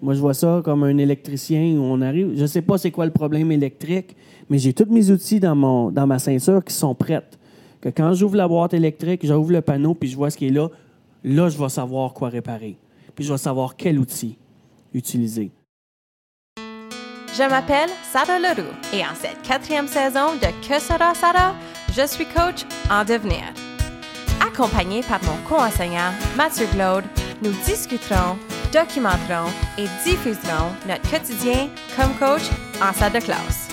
Moi, je vois ça comme un électricien où on arrive. Je sais pas c'est quoi le problème électrique, mais j'ai tous mes outils dans, mon, dans ma ceinture qui sont prêtes. Que quand j'ouvre la boîte électrique, j'ouvre le panneau, puis je vois ce qui est là, là, je vais savoir quoi réparer. Puis je vais savoir quel outil utiliser. Je m'appelle Sarah Leroux et en cette quatrième saison de Que sera Sarah, je suis coach en devenir. Accompagné par mon co-enseignant Mathieu Glaude, nous discuterons, documenterons et diffuserons notre quotidien comme coach en salle de classe.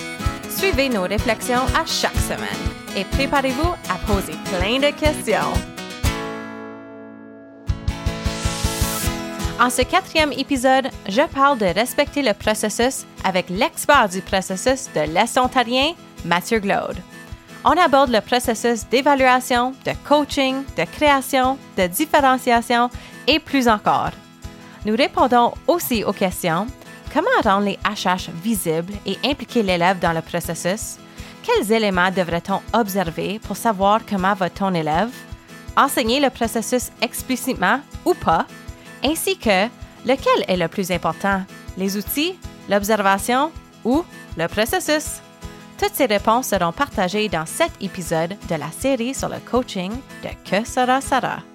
Suivez nos réflexions à chaque semaine et préparez-vous à poser plein de questions. En ce quatrième épisode, je parle de respecter le processus avec l'expert du processus de l'Est ontarien, Mathieu Glaude. On aborde le processus d'évaluation, de coaching, de création, de différenciation et plus encore. Nous répondons aussi aux questions. Comment rendre les HH visibles et impliquer l'élève dans le processus, quels éléments devrait-on observer pour savoir comment va ton élève, enseigner le processus explicitement ou pas, ainsi que lequel est le plus important, les outils, l'observation ou le processus? Toutes ces réponses seront partagées dans cet épisode de la série sur le coaching de Que sera Sarah.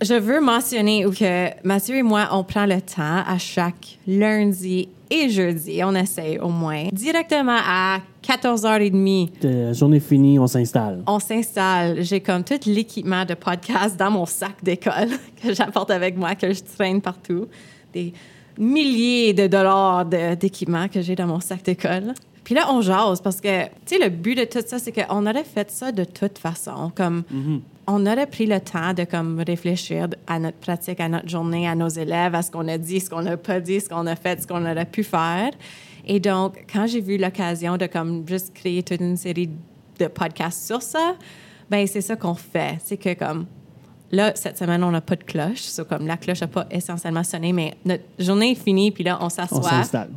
Je veux mentionner que Mathieu et moi, on prend le temps à chaque lundi et jeudi, on essaye au moins, directement à 14h30. La journée finie, on s'installe. On s'installe. J'ai comme tout l'équipement de podcast dans mon sac d'école que j'apporte avec moi, que je traîne partout. Des milliers de dollars d'équipement que j'ai dans mon sac d'école. Puis là, on jase parce que, tu sais, le but de tout ça, c'est qu'on aurait fait ça de toute façon. Comme, on aurait pris le temps de comme réfléchir à notre pratique, à notre journée, à nos élèves, à ce qu'on a dit, ce qu'on n'a pas dit, ce qu'on a fait, ce qu'on aurait pu faire. Et donc, quand j'ai vu l'occasion de comme juste créer toute une série de podcasts sur ça, ben c'est ça qu'on fait. C'est que comme là, cette semaine, on n'a pas de cloche. So, comme la cloche n'a pas essentiellement sonné, mais notre journée est finie, puis là, on On s'assoit s'installe.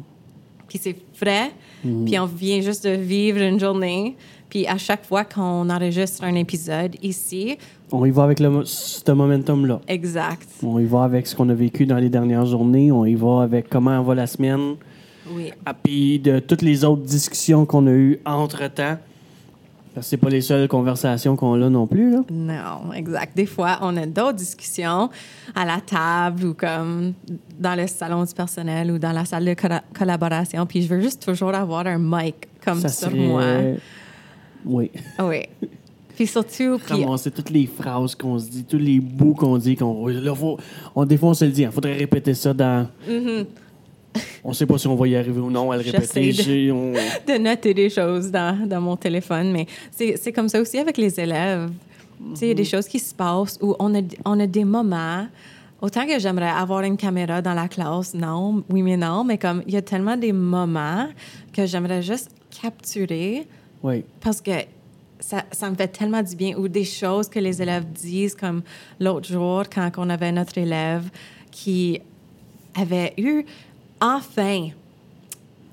puis c'est frais, puis on vient juste de vivre une journée. Puis à chaque fois qu'on enregistre un épisode ici, On y va avec le, ce momentum-là. exact. On y va avec ce qu'on a vécu dans les dernières journées. On y va avec comment va la semaine. Oui. Ah, Puis de toutes les autres discussions qu'on a eues entre-temps. Parce que c'est pas les seules conversations qu'on a non plus. Là. Non, exact. Des fois, on a d'autres discussions à la table ou comme dans le salon du personnel ou dans la salle de colla- collaboration. Puis je veux juste toujours avoir un mic comme Ça sur moi. Oui. Oui. Puis surtout, puis Ramasser toutes les phrases qu'on se dit, tous les bouts qu'on dit. Qu'on, là, faut, on, des fois, on se le dit. Il faudrait répéter ça dans. On sait pas si on va y arriver ou non à le répéter. Mm-hmm. J'essaie de- J'ai- on- de noter des choses dans, dans mon téléphone, mais c'est c'est comme ça aussi avec les élèves. Sais, il y a des choses qui se passent où on a, on a des moments. Autant que j'aimerais avoir une caméra dans la classe, non, oui, mais non, mais comme il y a tellement des moments que j'aimerais juste capturer Oui. parce que ça, ça me fait tellement du bien. Ou des choses que les élèves disent, comme l'autre jour, quand on avait notre élève qui avait eu, enfin,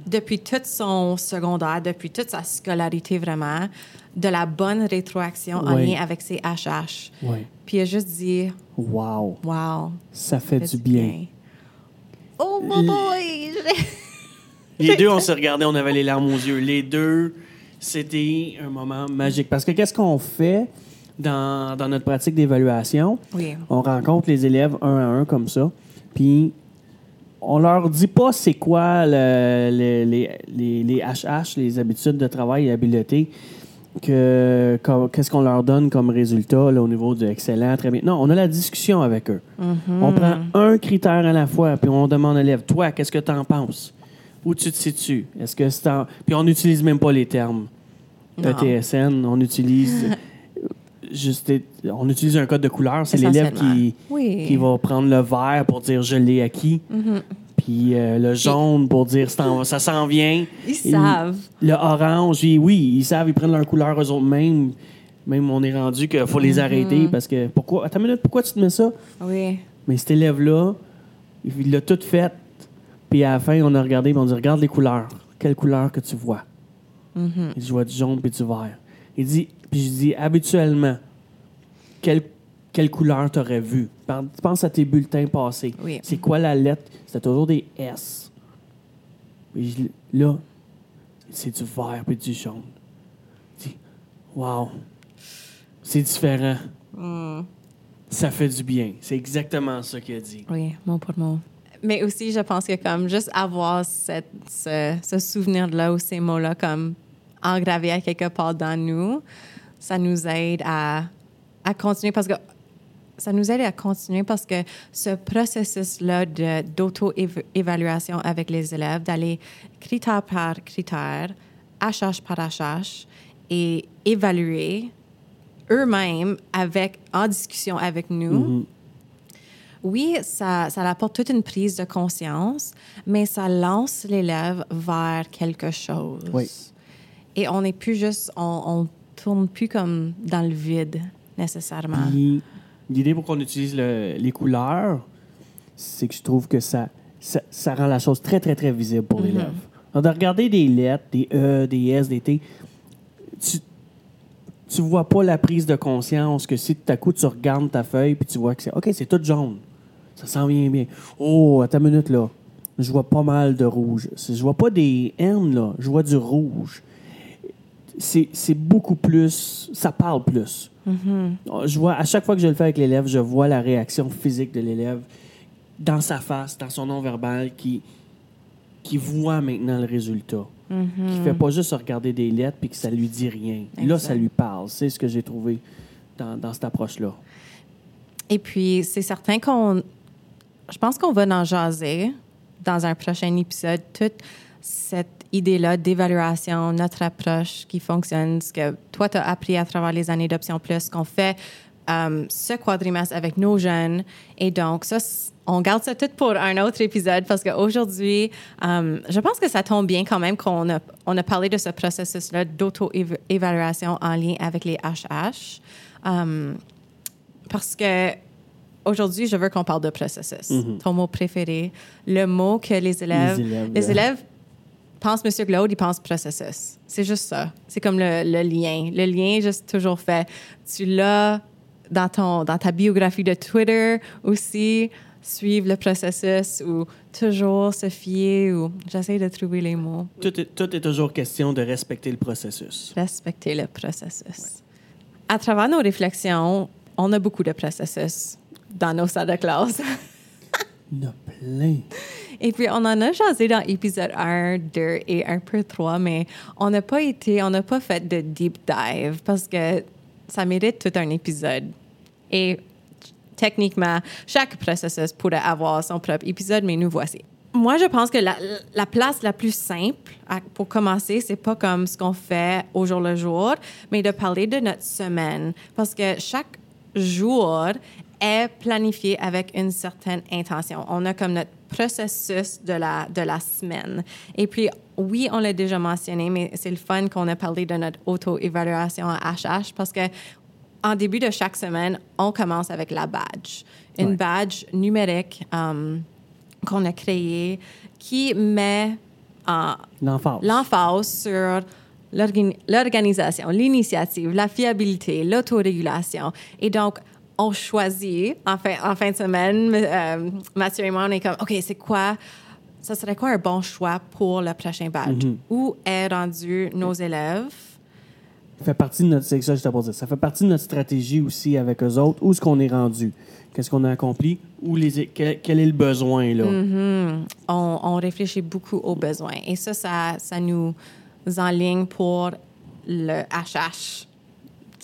depuis tout son secondaire, depuis toute sa scolarité vraiment, de la bonne rétroaction en lien avec ses HH. Oui. Puis il a juste dit, Wow. wow, Ça fait fait du bien. Oh, mon boy! Les deux, on se regardait, on avait les larmes aux yeux. Les deux, c'était un moment magique. Parce que qu'est-ce qu'on fait dans, dans notre pratique d'évaluation? Oui. On rencontre les élèves un à un comme ça, puis on leur dit pas c'est quoi le- le- les, les, les HH, les habitudes de travail et habileté, que, comme- qu'est-ce qu'on leur donne comme résultat là, au niveau du excellent, très bien. Non, on a la discussion avec eux. On prend un critère à la fois, puis on demande à l'élève, toi, qu'est-ce que tu en penses? Où tu te situes? Est-ce que c'est en- Puis on n'utilise même pas les termes ETSN, on utilise juste on utilise un code de couleur, c'est l'élève qui, Oui. qui va prendre le vert pour dire je l'ai acquis. Puis euh, le jaune pour dire ça s'en vient. Ils Et savent. Le orange, et oui, ils savent, ils prennent leur couleur eux autres mêmes. Même on est rendu qu'il faut les arrêter parce que pourquoi attends une minute, pourquoi tu te mets ça? Oui. Mais cet élève-là, il l'a tout fait. Puis à la fin, on a regardé, puis on dit Regarde les couleurs. Quelle couleur que tu vois Il dit Je vois du jaune puis du vert. Il dit, puis je dis Habituellement, quelle, quelle couleur tu aurais vu. Pense à tes bulletins passés. Oui. C'est quoi la lettre? C'était toujours des S. Puis je- là, c'est du vert puis du jaune. Tu dis, Wow. C'est différent. Hmm. Ça fait du bien. C'est exactement ça qu'il a dit. Oui, mot pour mot. Mais aussi, je pense que comme juste avoir cette, ce, ce souvenir-là ou ces mots-là comme engravés à quelque part dans nous, ça nous aide à, à continuer parce que ça nous aide à continuer parce que ce processus-là d'auto-évaluation avec les élèves, d'aller critère par critère, HH par HH et évaluer eux-mêmes avec, en discussion avec nous, Mhm. oui, ça, ça apporte toute une prise de conscience, mais ça lance l'élève vers quelque chose. Oui. Et on n'est plus juste, on, on tourne plus comme dans le vide nécessairement. L'idée pour qu'on utilise le- les couleurs, c'est que je trouve que ça, ça, ça rend la chose très, très, très visible pour l'élève. Alors, De regarder des lettres, des E, des S, des T, tu tu vois pas la prise de conscience que si tout à coup tu regardes ta feuille puis tu vois que c'est OK, c'est tout jaune. Ça s'en vient bien. Oh, attends une minute là. Je vois pas mal de rouge. Je vois pas des N là, je vois du rouge. C'est beaucoup plus, ça parle plus. Je vois, à chaque fois que je le fais avec l'élève, je vois la réaction physique de l'élève dans sa face, dans son non-verbal, qui, qui voit maintenant le résultat. Qui fait pas juste regarder des lettres puis que ça lui dit rien. Là, ça lui parle. C'est ce que j'ai trouvé dans, dans cette approche-là. Et puis, c'est certain qu'on. Je pense qu'on va en jaser dans un prochain épisode, toute cette idée-là d'évaluation, notre approche qui fonctionne, ce que toi, tu as appris à travers les années d'Option Plus, qu'on fait euh, ce quadrimestre avec nos jeunes. Et donc, ça, on garde ça tout pour un autre épisode parce qu'aujourd'hui, euh, je pense que ça tombe bien quand même qu'on a, on a parlé de ce processus-là d'auto-évaluation en lien avec les HH. Euh, parce que aujourd'hui, je veux qu'on parle de processus. Ton mot préféré, le mot que les élèves, Les élèves, les là. élèves pensent Monsieur Glaude, ils pensent processus. C'est juste ça. C'est comme le, le lien. Le lien est juste toujours fait. Tu l'as dans ton dans ta biographie de Twitter aussi. Suivre le processus ou toujours se fier ou j'essaie de trouver les mots. Tout est, tout est toujours question de respecter le processus. Respecter le processus. À travers nos réflexions, on a beaucoup de processus dans nos salles de classe. Il y en a plein. Et puis, on en a jasé dans épisode 1, 2 et un peu 3, mais on n'a pas été, on n'a pas fait de deep dive parce que ça mérite tout un épisode. Et techniquement, chaque processus pourrait avoir son propre épisode, mais nous voici. Moi, je pense que la, la place la plus simple pour commencer, c'est pas comme ce qu'on fait au jour le jour, mais de parler de notre semaine. Parce que chaque jour est planifié avec une certaine intention. On a comme notre processus de la, de la semaine. Et puis, oui, on l'a déjà mentionné, mais c'est le fun qu'on a parlé de notre auto-évaluation à HH parce que en début de chaque semaine, on commence avec la badge. Une Ouais. badge numérique um, qu'on a créée qui met en, L'emphase. l'emphase sur l'organi- l'organisation, l'initiative, la fiabilité, l'autorégulation. Et donc, on choisit, en fin, en fin de semaine, euh, Mathieu et moi, on est comme, OK, c'est quoi, ça serait quoi un bon choix pour le prochain badge? Où est rendu nos élèves? Ça fait partie de notre c'est ça, pour dire. Ça fait partie de notre stratégie aussi avec eux autres. Où est-ce qu'on est rendu? Qu'est-ce qu'on a accompli? Où les, quel, quel est le besoin, là? on, on réfléchit beaucoup aux besoins. Et ça, ça, ça nous enligne pour le HH,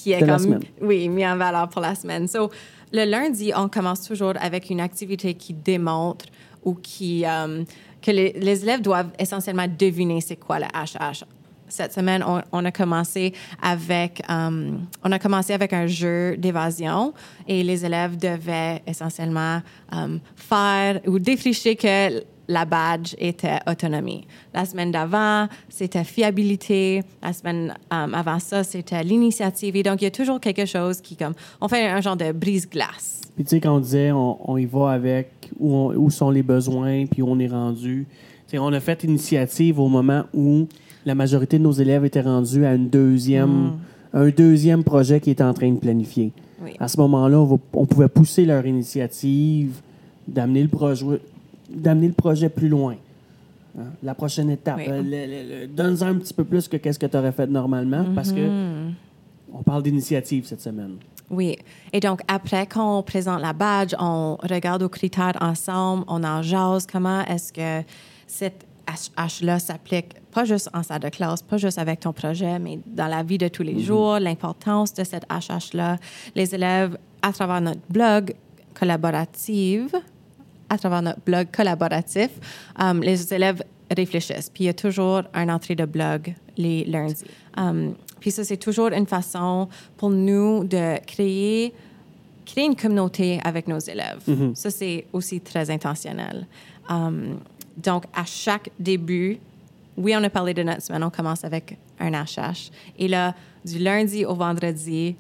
qui est De comme, oui, mis en valeur pour la semaine. So, le lundi, on commence toujours avec une activité qui démontre ou qui, euh, que les, les élèves doivent essentiellement deviner c'est quoi le HH. Cette semaine, on, on a commencé avec euh, on a commencé avec un jeu d'évasion et les élèves devaient essentiellement euh, faire ou défricher que la badge était autonomie. La semaine d'avant, c'était fiabilité. La semaine euh, avant ça, c'était l'initiative. Et donc, il y a toujours quelque chose qui, comme, on fait un genre de brise-glace. Puis tu sais, quand on disait on, on y va avec où, on- où sont les besoins, puis où on est rendu. On a fait initiative au moment où la majorité de nos élèves étaient rendus à une deuxième, un deuxième projet qui était en train de planifier. Oui. À ce moment-là, on, on pouvait pousser leur initiative, d'amener le projet, d'amener le projet plus loin. Hein? La prochaine étape. Oui. Euh, Donne-en un petit peu plus que qu'est-ce que tu aurais fait normalement, parce que Mhm. on parle d'initiative cette semaine. Oui. Et donc, après qu'on présente la badge, on regarde aux critères ensemble, on en jase comment est-ce que cette H-là s'applique, pas juste en salle de classe, pas juste avec ton projet, mais dans la vie de tous les jours, l'importance de cette HH-là. Les élèves, à travers notre blog collaborative, à travers notre blog collaboratif, um, les élèves réfléchissent. Puis il y a toujours une entrée de blog les lundis. Um, puis ça, c'est toujours une façon pour nous de créer, créer une communauté avec nos élèves. Ça, c'est aussi très intentionnel. Um, donc, à chaque début, oui, on a parlé de notre semaine, on commence avec un HH. Et là, du lundi au vendredi,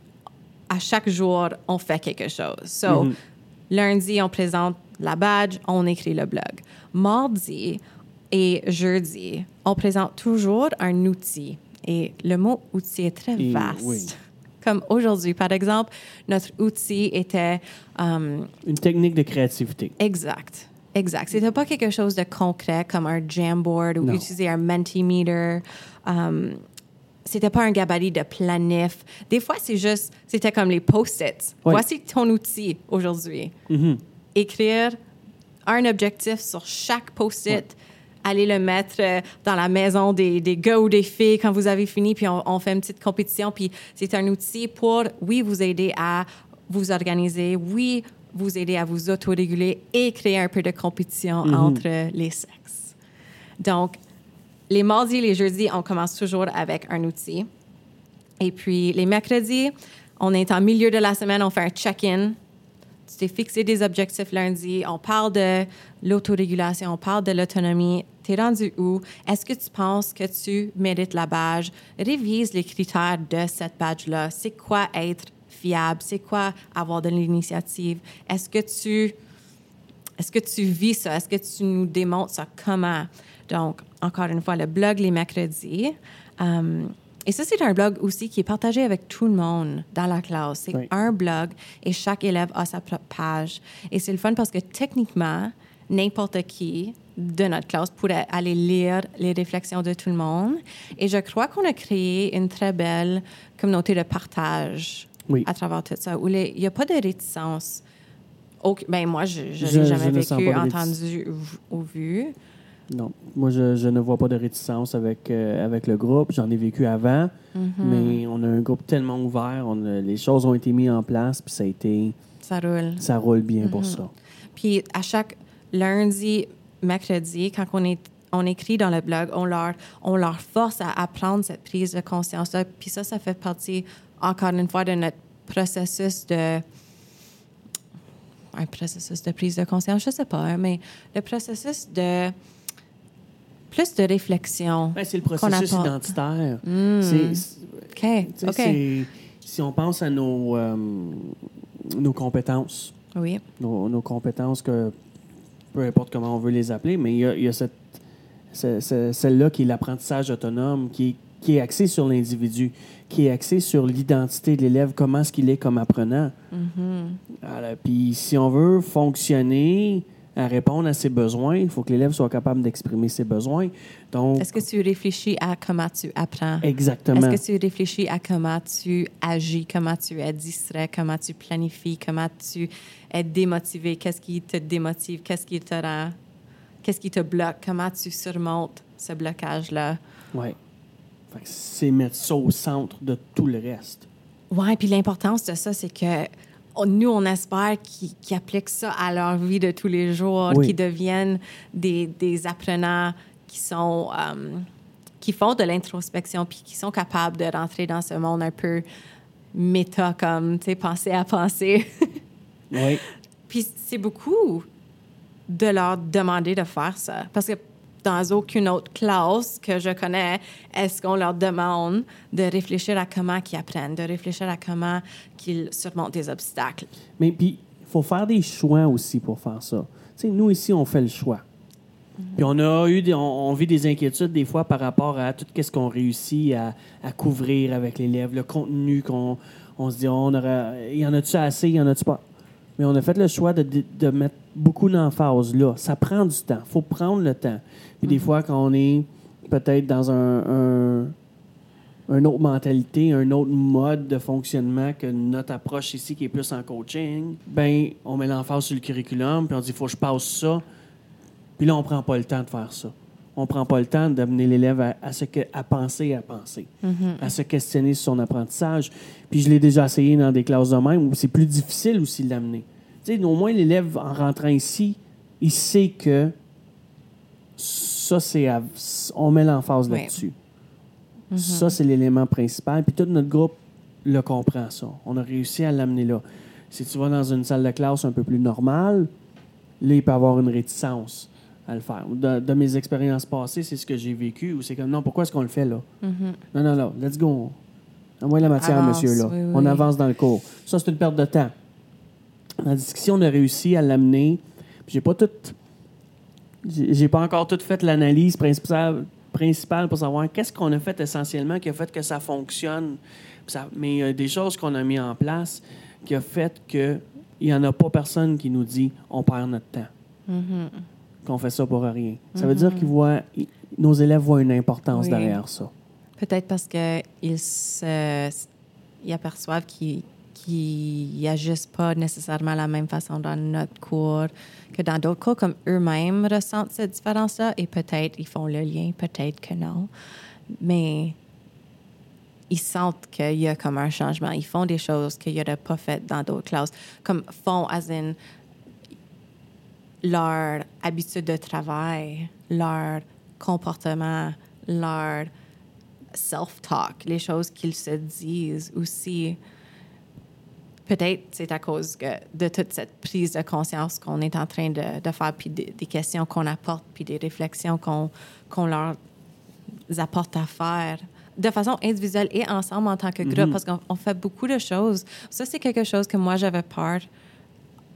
à chaque jour, on fait quelque chose. So, lundi, on présente la badge, on écrit le blog. Mardi et jeudi, on présente toujours un outil. Et le mot outil est très Et vaste. oui. Comme aujourd'hui, par exemple, notre outil était um, Une technique de créativité. Exact. Exact. C'était pas quelque chose de concret comme un Jamboard ou Non. utiliser un Mentimeter. Um, c'était pas un gabarit de planif. Des fois, c'est juste, c'était comme les post-its. Oui. Voici ton outil aujourd'hui. Mhm. Écrire un objectif sur chaque post-it. Aller le mettre euh, dans la maison des, des gars ou des filles quand vous avez fini, puis on, on fait une petite compétition. Puis c'est un outil pour, oui, vous aider à vous organiser, oui, vous aider à vous autoréguler et créer un peu de compétition entre les sexes. Donc, les mardis et les jeudis, on commence toujours avec un outil. Et puis, les mercredis, on est en milieu de la semaine, on fait un check-in. Tu t'es fixé des objectifs lundi, on parle de l'autorégulation, on parle de l'autonomie. T'es rendu où? Est-ce que tu penses que tu mérites la badge? Révise les critères de cette badge-là. C'est quoi être fiable? C'est quoi avoir de l'initiative? Est-ce que est-ce que tu vis ça? Est-ce que tu nous démontres ça? Comment? Donc, encore une fois, le blog les mercredis. Um, et ça, c'est un blog aussi qui est partagé avec tout le monde dans la classe. C'est Oui. un blog et chaque élève a sa propre page. Et c'est le fun parce que techniquement, n'importe qui de notre classe pourrait aller lire les réflexions de tout le monde. Et je crois qu'on a créé une très belle communauté de partage Oui. à travers tout ça, où les- il n'y a pas de réticence. Auc- ben moi, je ne Je- l'ai je jamais vécu, entendu ou vu. Non, moi, je, je ne vois pas de réticence avec, euh, avec le groupe. J'en ai vécu avant, Mm-hmm. mais on a un groupe tellement ouvert. On a- les choses ont été mises en place, puis ça a été, Ça roule. ça roule bien pour ça. Puis à chaque lundi, mercredi, quand on, est, on écrit dans le blog, on leur, on leur force à apprendre cette prise de conscience-là. Puis ça, ça fait partie, encore une fois, de notre processus de... Un processus de prise de conscience, je sais pas, hein, mais le processus de... Plus de réflexion. Ben, c'est le processus identitaire. Mm. C'est- c'est- OK, Si on pense à nos, euh, nos compétences, Oui, nos, nos compétences que peu importe comment on veut les appeler, mais il y a, il y a cette, ce- ce- celle-là qui est l'apprentissage autonome, qui est, qui est axé sur l'individu, qui est axé sur l'identité de l'élève, comment est-ce qu'il est comme apprenant. Voilà. Puis si on veut fonctionner à répondre à ses besoins, il faut que l'élève soit capable d'exprimer ses besoins. Donc, Est-ce que tu réfléchis à comment tu apprends? exactement. Est-ce que tu réfléchis à comment tu agis, comment tu es distrait, comment tu planifies, comment tu es démotivé, qu'est-ce qui te démotive, qu'est-ce qui te rend, qu'est-ce qui te bloque, comment tu surmontes ce blocage-là? Que C'est mettre ça au centre de tout le reste. Oui, puis l'importance de ça, c'est que on- nous, on espère qu'ils appliquent ça à leur vie de tous les jours, Oui. qu'ils deviennent des, des apprenants qui sont euh, qui font de l'introspection puis qui sont capables de rentrer dans ce monde un peu méta, comme, tu sais, penser à penser. Oui. Puis c'est beaucoup de leur demander de faire ça. Parce que dans aucune autre classe que je connais, est-ce qu'on leur demande de réfléchir à comment ils apprennent, de réfléchir à comment qu'ils surmontent des obstacles? Mais puis, il faut faire des choix aussi pour faire ça. Tu sais, nous, ici, on fait le choix. Puis on a eu, des, on, on vit des inquiétudes des fois par rapport à tout ce qu'on réussit à, à couvrir avec l'élève, le contenu qu'on on se dit, on aurait, il y en a-tu assez, il y en a-tu pas? Mais on a fait le choix de, de- mettre beaucoup d'emphase là. Ça prend du temps. Il faut prendre le temps. Puis des fois, quand on est peut-être dans un, un- une autre mentalité, un autre mode de fonctionnement que notre approche ici qui est plus en coaching, ben on met l'emphase sur le curriculum, puis on dit, il faut que je passe ça. Puis là, on prend pas le temps de faire ça. On prend pas le temps d'amener l'élève à, que- à penser à penser, à se questionner sur son apprentissage. Puis je l'ai déjà essayé dans des classes de même où c'est plus difficile aussi de l'amener. Tu sais, au moins, l'élève, en rentrant ici, il sait que ça, c'est... On met l'emphase Oui. là-dessus. Ça, c'est l'élément principal. Puis tout notre groupe le comprend, ça. On a réussi à l'amener là. Si tu vas dans une salle de classe un peu plus normale, là, il peut avoir une réticence à le faire. De, de mes expériences passées, c'est ce que j'ai vécu, où c'est comme, non, pourquoi est-ce qu'on le fait là? Non, non, non, let's go. Envoie la matière, Avance, monsieur, là. oui, oui, on avance dans le cours. Ça, c'est une perte de temps. Tandis que si on a réussi à l'amener, j'ai pas tout... J'ai pas encore tout fait l'analyse principale, principale pour savoir qu'est-ce qu'on a fait essentiellement qui a fait que ça fonctionne. Ça- mais il y a des choses qu'on a mis en place qui a fait que il n'y en a pas personne qui nous dit on perd notre temps. Mm-hmm. Qu'on fait ça pour rien. Ça veut dire qu'ils voient, nos élèves voient une importance Oui. derrière ça. Peut-être parce qu'ils se, ils aperçoivent qu'ils qu'ils agissent pas nécessairement la même façon dans notre cours que dans d'autres cours, comme eux-mêmes ressentent cette différence-là, et peut-être ils font le lien, peut-être que non. Mais ils sentent qu'il y a comme un changement. Ils font des choses qu'ils n'auraient pas faites dans d'autres classes. Comme font, as in, leur habitude de travail, leur comportement, leur self-talk, les choses qu'ils se disent aussi. Peut-être c'est à cause que- de toute cette prise de conscience qu'on est en train de, de faire, puis des, des questions qu'on apporte, puis des réflexions qu'on qu'on leur apporte à faire de façon individuelle et ensemble en tant que groupe, parce qu'on on fait beaucoup de choses. Ça, c'est quelque chose que moi, j'avais peur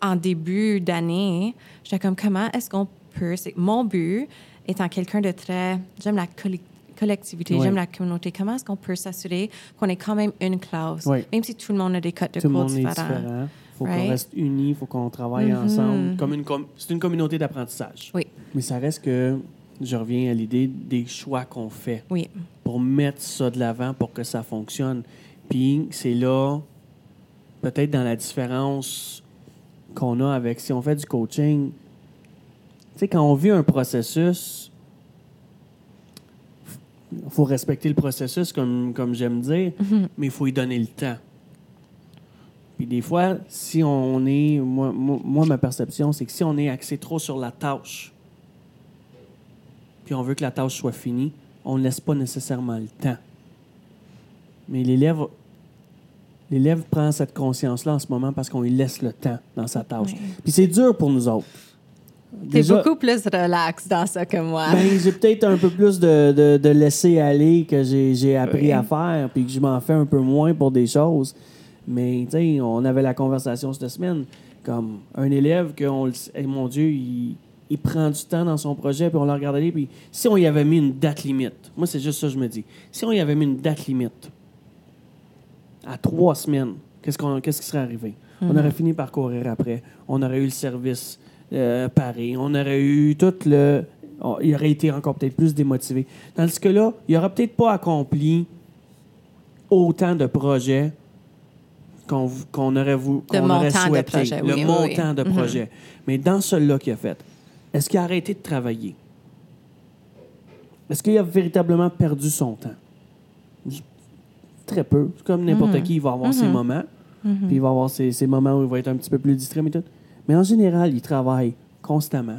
en début d'année. J'étais comme, comment est-ce qu'on peut... c'est- Mon but, étant quelqu'un de très... J'aime la collectivité, Oui. j'aime la communauté. Comment est-ce qu'on peut s'assurer qu'on est quand même une classe, Oui. même si tout le monde a des codes de Tout le cours monde est différents? différent. Il faut Right? qu'on reste unis, il faut qu'on travaille ensemble. Comme une com- c'est une communauté d'apprentissage. Oui, Mais ça reste que je reviens à l'idée des choix qu'on fait oui. pour mettre ça de l'avant pour que ça fonctionne. Puis c'est là, peut-être dans la différence qu'on a avec si on fait du coaching. Tu sais, quand on vit un processus, il faut respecter le processus, comme, comme j'aime dire, mais il faut y donner le temps. Puis des fois, si on est. Moi, moi, moi, ma perception, c'est que si on est axé trop sur la tâche, puis on veut que la tâche soit finie, on ne laisse pas nécessairement le temps. Mais l'élève, l'élève prend cette conscience-là en ce moment parce qu'on lui laisse le temps dans sa tâche. Oui. Puis c'est dur pour nous autres. T'es beaucoup plus relax dans ça que moi. ben, j'ai peut-être un peu plus de, de, de laisser aller que j'ai, j'ai appris Oui. à faire, puis que je m'en fais un peu moins pour des choses. Mais, tu sais, on avait la conversation cette semaine, comme un élève que, on, eh, mon Dieu, il, il prend du temps dans son projet, puis on le regarde aller, puis si on y avait mis une date limite, moi, c'est juste ça que je me dis, si on y avait mis une date limite à trois semaines, qu'est-ce, qu'on, qu'est-ce qui serait arrivé? On aurait fini par courir après, on aurait eu le service euh, paré, on aurait eu tout le... on- il aurait été encore peut-être plus démotivé. Tandis que là, il n'aurait peut-être pas accompli autant de projets qu'on, qu'on aurait, voulu, De qu'on aurait souhaité. le oui, montant oui. de Mhm. projets. Mais dans celui-là qu'il a fait, est-ce qu'il a arrêté de travailler? Est-ce qu'il a véritablement perdu son temps? Très peu. C'est Comme n'importe Mhm. qui, il va avoir ses Mhm. moments. Puis il va avoir ses, ses moments où il va être un petit peu plus distrait, mais tout. Mais en général, il travaille constamment.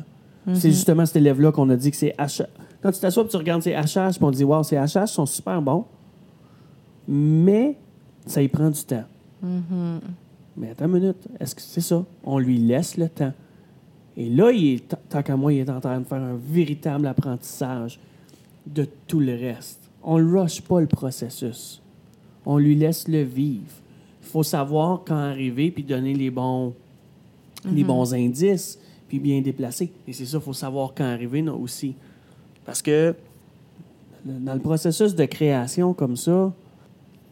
C'est justement cet élève-là qu'on a dit que c'est HH. Quand tu t'assois et tu regardes ses HH, puis on dit, wow, ces HH sont super bons, mais ça y prend du temps. Mais attends une minute, est-ce que c'est ça? On lui laisse le temps. Et là, il est, tant qu'à moi, il est en train de faire un véritable apprentissage de tout le reste. On ne rush pas le processus. On lui laisse le vivre. Il faut savoir quand arriver puis donner les bons, les bons indices puis bien déplacer. Et c'est ça, il faut savoir quand arriver non, aussi. Parce que dans le processus de création comme ça,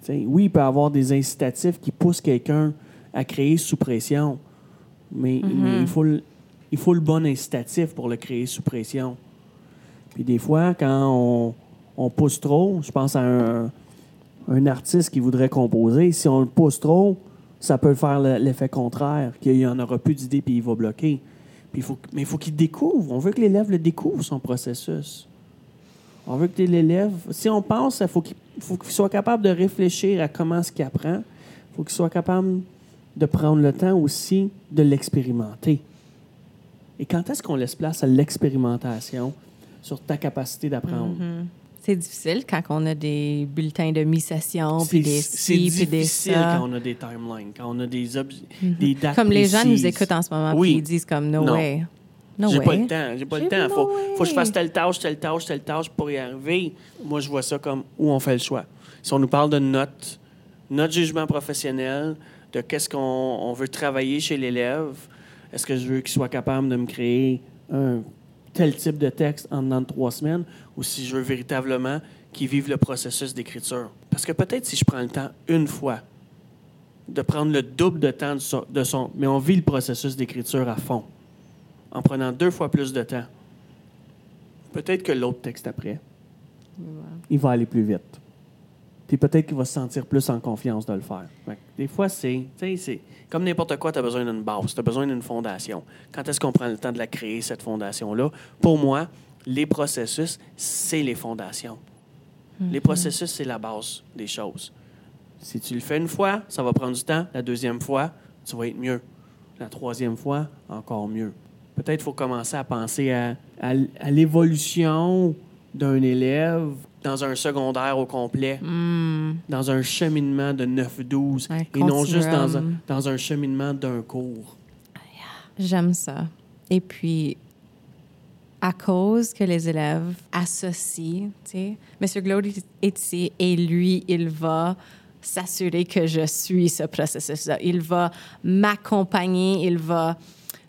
oui, il peut y avoir des incitatifs qui poussent quelqu'un à créer sous pression, mais, mais il, faut le, il faut le bon incitatif pour le créer sous pression. Puis des fois, quand on, on pousse trop, je pense à un, un artiste qui voudrait composer, si on le pousse trop, ça peut faire le- l'effet contraire, qu'il n'y en aura plus d'idées puis il va bloquer. Puis mais il faut qu'il découvre. On veut que l'élève le découvre, son processus. On veut que l'élève, si on pense, il faut qu'il faut qu'il soit capable de réfléchir à comment ce qu'il apprend. Il faut qu'il soit capable de prendre le temps aussi de l'expérimenter. Et quand est-ce qu'on laisse place à l'expérimentation sur ta capacité d'apprendre? C'est difficile quand on a des bulletins de mi-session, puis des C'est ci, puis des difficile ça. quand on a des timelines, quand on a des, ob- des dates Comme les gens nous écoutent en ce moment, Oui. puis ils disent comme no Non. way. No J'ai pas le temps. J'ai pas le temps. no Faut, faut que je fasse telle tâche, telle tâche, telle tâche pour y arriver. Moi, je vois ça comme où on fait le choix. Si on nous parle de notes, notre jugement professionnel, de qu'est-ce qu'on on veut travailler chez l'élève, est-ce que je veux qu'il soit capable de me créer un tel type de texte en dedans de trois semaines, ou si je veux véritablement qu'il vive le processus d'écriture. Parce que peut-être si je prends le temps une fois de prendre le double de temps de son, de son- mais on vit le processus d'écriture à fond en prenant deux fois plus de temps. Peut-être que l'autre texte après, il va aller plus vite. Puis peut-être qu'il va se sentir plus en confiance de le faire. Des fois, c'est, c'est comme n'importe quoi, tu as besoin d'une base, tu as besoin d'une fondation. Quand est-ce qu'on prend le temps de la créer, cette fondation-là? Pour moi, les processus, c'est les fondations. Les processus, c'est la base des choses. Si tu le fais une fois, ça va prendre du temps. La deuxième fois, tu vas être mieux. La troisième fois, encore mieux. Peut-être qu'il faut commencer à penser à, à l- à l'évolution d'un élève dans un secondaire au complet, dans un cheminement de 9-12, Un et non juste dans un, dans un cheminement d'un cours. J'aime ça. Et puis, à cause que les élèves associent, tu sais, M. Glaude est ici et lui, il va s'assurer que je suis ce processus-là. Il va m'accompagner, il va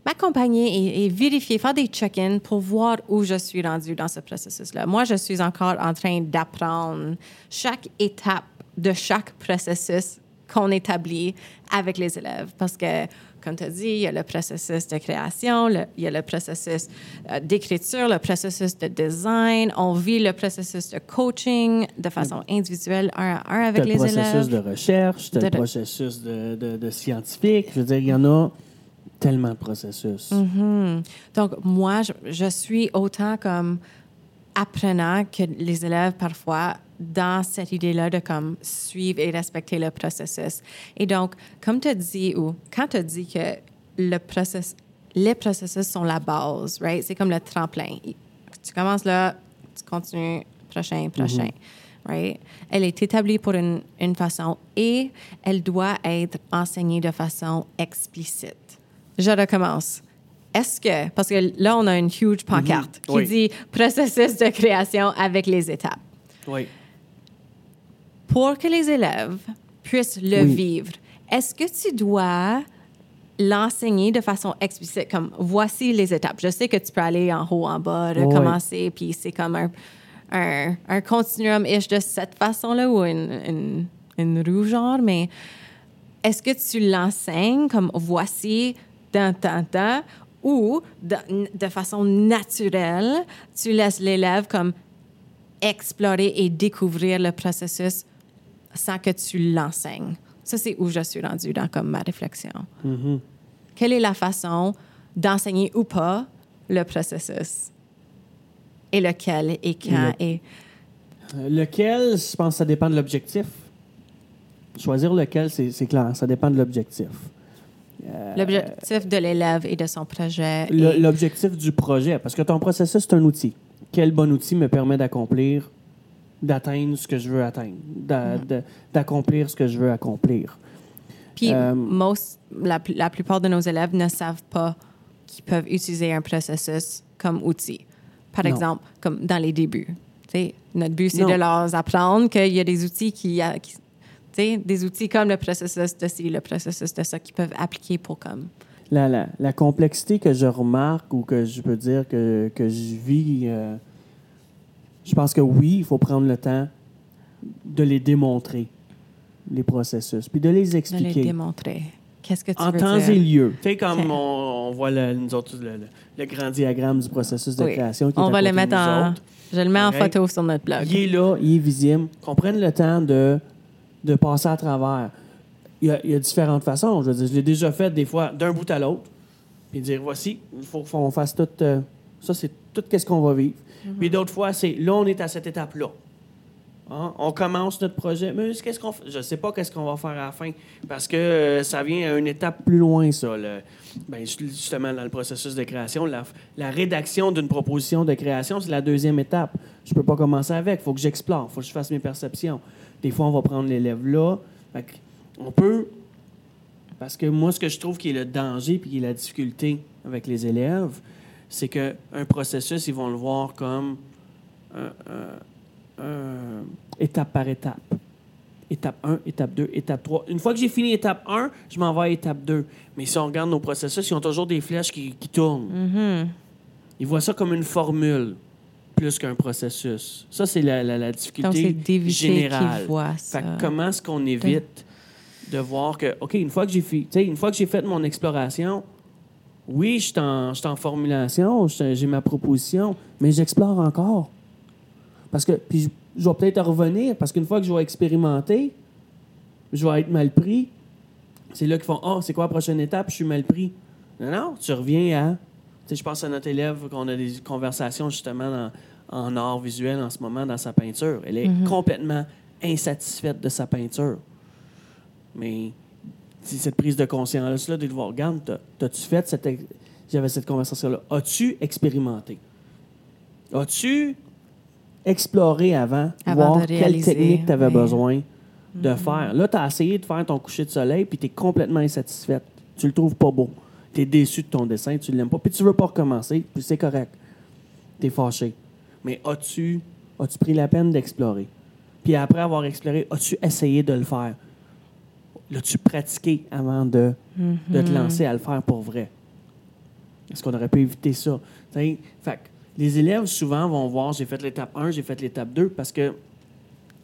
m'accompagner et, et vérifier, faire des check-ins pour voir où je suis rendu dans ce processus-là. Moi, je suis encore en train d'apprendre chaque étape de chaque processus qu'on établit avec les élèves. Parce que, comme tu as dit, il y a le processus de création, le- il y a le processus euh, d'écriture, le processus de design. On vit le processus de coaching de façon individuelle, un à un avec Tu as le les processus élèves. de recherche, De- le processus de, de- de scientifique. Je veux dire, il y en a tellement de processus. Mhm. Donc, moi, je, je suis autant comme apprenant que les élèves parfois dans cette idée-là de comme suivre et respecter le processus. Et donc, comme tu dit, ou quand tu dit que le process, les processus sont la base, right? C'est comme le tremplin. Tu commences là, tu continues, prochain, prochain. Right? Elle est établie pour une, une façon et elle doit être enseignée de façon explicite. Je recommence. Est-ce que, parce que là, on a une huge pancarte qui Oui. dit processus de création avec les étapes. Oui. Pour que les élèves puissent le Oui. vivre, est-ce que tu dois l'enseigner de façon explicite, comme voici les étapes? Je sais que tu peux aller en haut, en bas, Oui. recommencer, puis c'est comme un, un, un continuum-ish de cette façon-là ou une, une, une roue genre, mais est-ce que tu l'enseignes comme voici tant temps ou de, de façon naturelle, tu laisses l'élève comme explorer et découvrir le processus sans que tu l'enseignes. Ça, c'est où je suis rendue dans comme ma réflexion. Mhm. Quelle est la façon d'enseigner ou pas le processus? Et lequel et quand Le- et... Lequel, je pense que ça dépend de l'objectif. Choisir lequel, c'est c'est clair, ça dépend de l'objectif. Euh, L'objectif de l'élève et de son projet. Et- L'objectif du projet, parce que ton processus, c'est un outil. Quel bon outil me permet d'accomplir, d'atteindre ce que je veux atteindre, Mm-hmm. d'accomplir ce que je veux accomplir. Puis, Euh, most, la, pl- la plupart de nos élèves ne savent pas qu'ils peuvent utiliser un processus comme outil. Par Non. exemple, comme dans les débuts. Tu sais, notre but, c'est de leur apprendre qu'il y a des outils qui, des outils comme le processus de ci, le processus de ça, qu'ils peuvent appliquer pour comme. La, la- la complexité que je remarque ou que je peux dire que, que je vis, euh, je pense que oui, il faut prendre le temps de les démontrer. les processus, puis de les De les expliquer. démontrer. Qu'est-ce que tu en veux temps dire? et lieu. Tu sais, comme on, on voit le, nous autres, le, le- le grand diagramme du processus de Oui. création qui est On à va le mettre nous en. autres. Je le mets en photo sur notre blog. Il est là, il est visible. Qu'on prenne le temps de, de passer à travers. Il y, a, il y a différentes façons. Je veux dire, je l'ai déjà fait des fois d'un bout à l'autre. Puis dire, voici, il faut qu'on fasse tout. euh, ça, c'est tout ce qu'on va vivre. Puis d'autres fois, c'est là, on est à cette étape-là. Hein? On commence notre projet, mais qu'est-ce qu'on? Je ne sais pas qu'est-ce qu'on va faire à la fin. Parce que euh, ça vient à une étape plus loin, ça. le- ben, justement, dans le processus de création, la, la rédaction d'une proposition de création, c'est la deuxième étape. Je ne peux pas commencer avec. Il faut que j'explore. Il faut que je fasse mes perceptions. Des fois, on va prendre l'élève là. Fait on peut. Parce que moi, ce que je trouve qui est le danger puis qui est la difficulté avec les élèves, c'est qu'un processus, ils vont le voir comme un- un- un- étape par étape. Étape 1, étape 2, étape 3. Une fois que j'ai fini étape 1, je m'en vais à étape 2. Mais si on regarde nos processus, ils ont toujours des flèches qui, qui tournent. Mhm. Ils voient ça comme une formule plus qu'un processus. Ça, c'est la, la- la Donc, c'est difficulté d'éviter générale. qu'ils voient ça. Fait que comment est-ce qu'on évite de voir que, OK, une fois que j'ai fait, une fois que j'ai fait mon exploration, oui, je suis en, formulation, j'ai ma proposition, mais j'explore encore. Parce que, puis je, je vais peut-être revenir, parce qu'une fois que je vais expérimenter, je vais être mal pris. C'est là qu'ils font, oh, c'est quoi la prochaine étape? Je suis mal pris. Non, non, tu reviens à. Je pense à notre élève qu'on a des conversations justement dans- en art visuel en ce moment dans sa peinture. Elle est complètement insatisfaite de sa peinture. Mais cette prise de conscience-là de voir, regarde, t'as- t'as-tu fait cette. J'avais cette conversation-là. As-tu expérimenté? As-tu exploré avant, Avant voir quelle technique tu avais oui. Mm-hmm. besoin de faire? Là, tu as essayé de faire ton coucher de soleil, puis tu es complètement insatisfaite. Tu le trouves pas beau. Tu es déçu de ton dessin, tu l'aimes pas, puis tu veux pas recommencer, puis c'est correct. Tu es fâché. Mais as-tu as pris la peine d'explorer? Puis après avoir exploré, as-tu essayé de le faire? L'as-tu pratiqué avant de, de te lancer à le faire pour vrai? Est-ce qu'on aurait pu éviter ça? Fait les élèves, souvent, vont voir j'ai fait l'étape 1, j'ai fait l'étape 2, parce que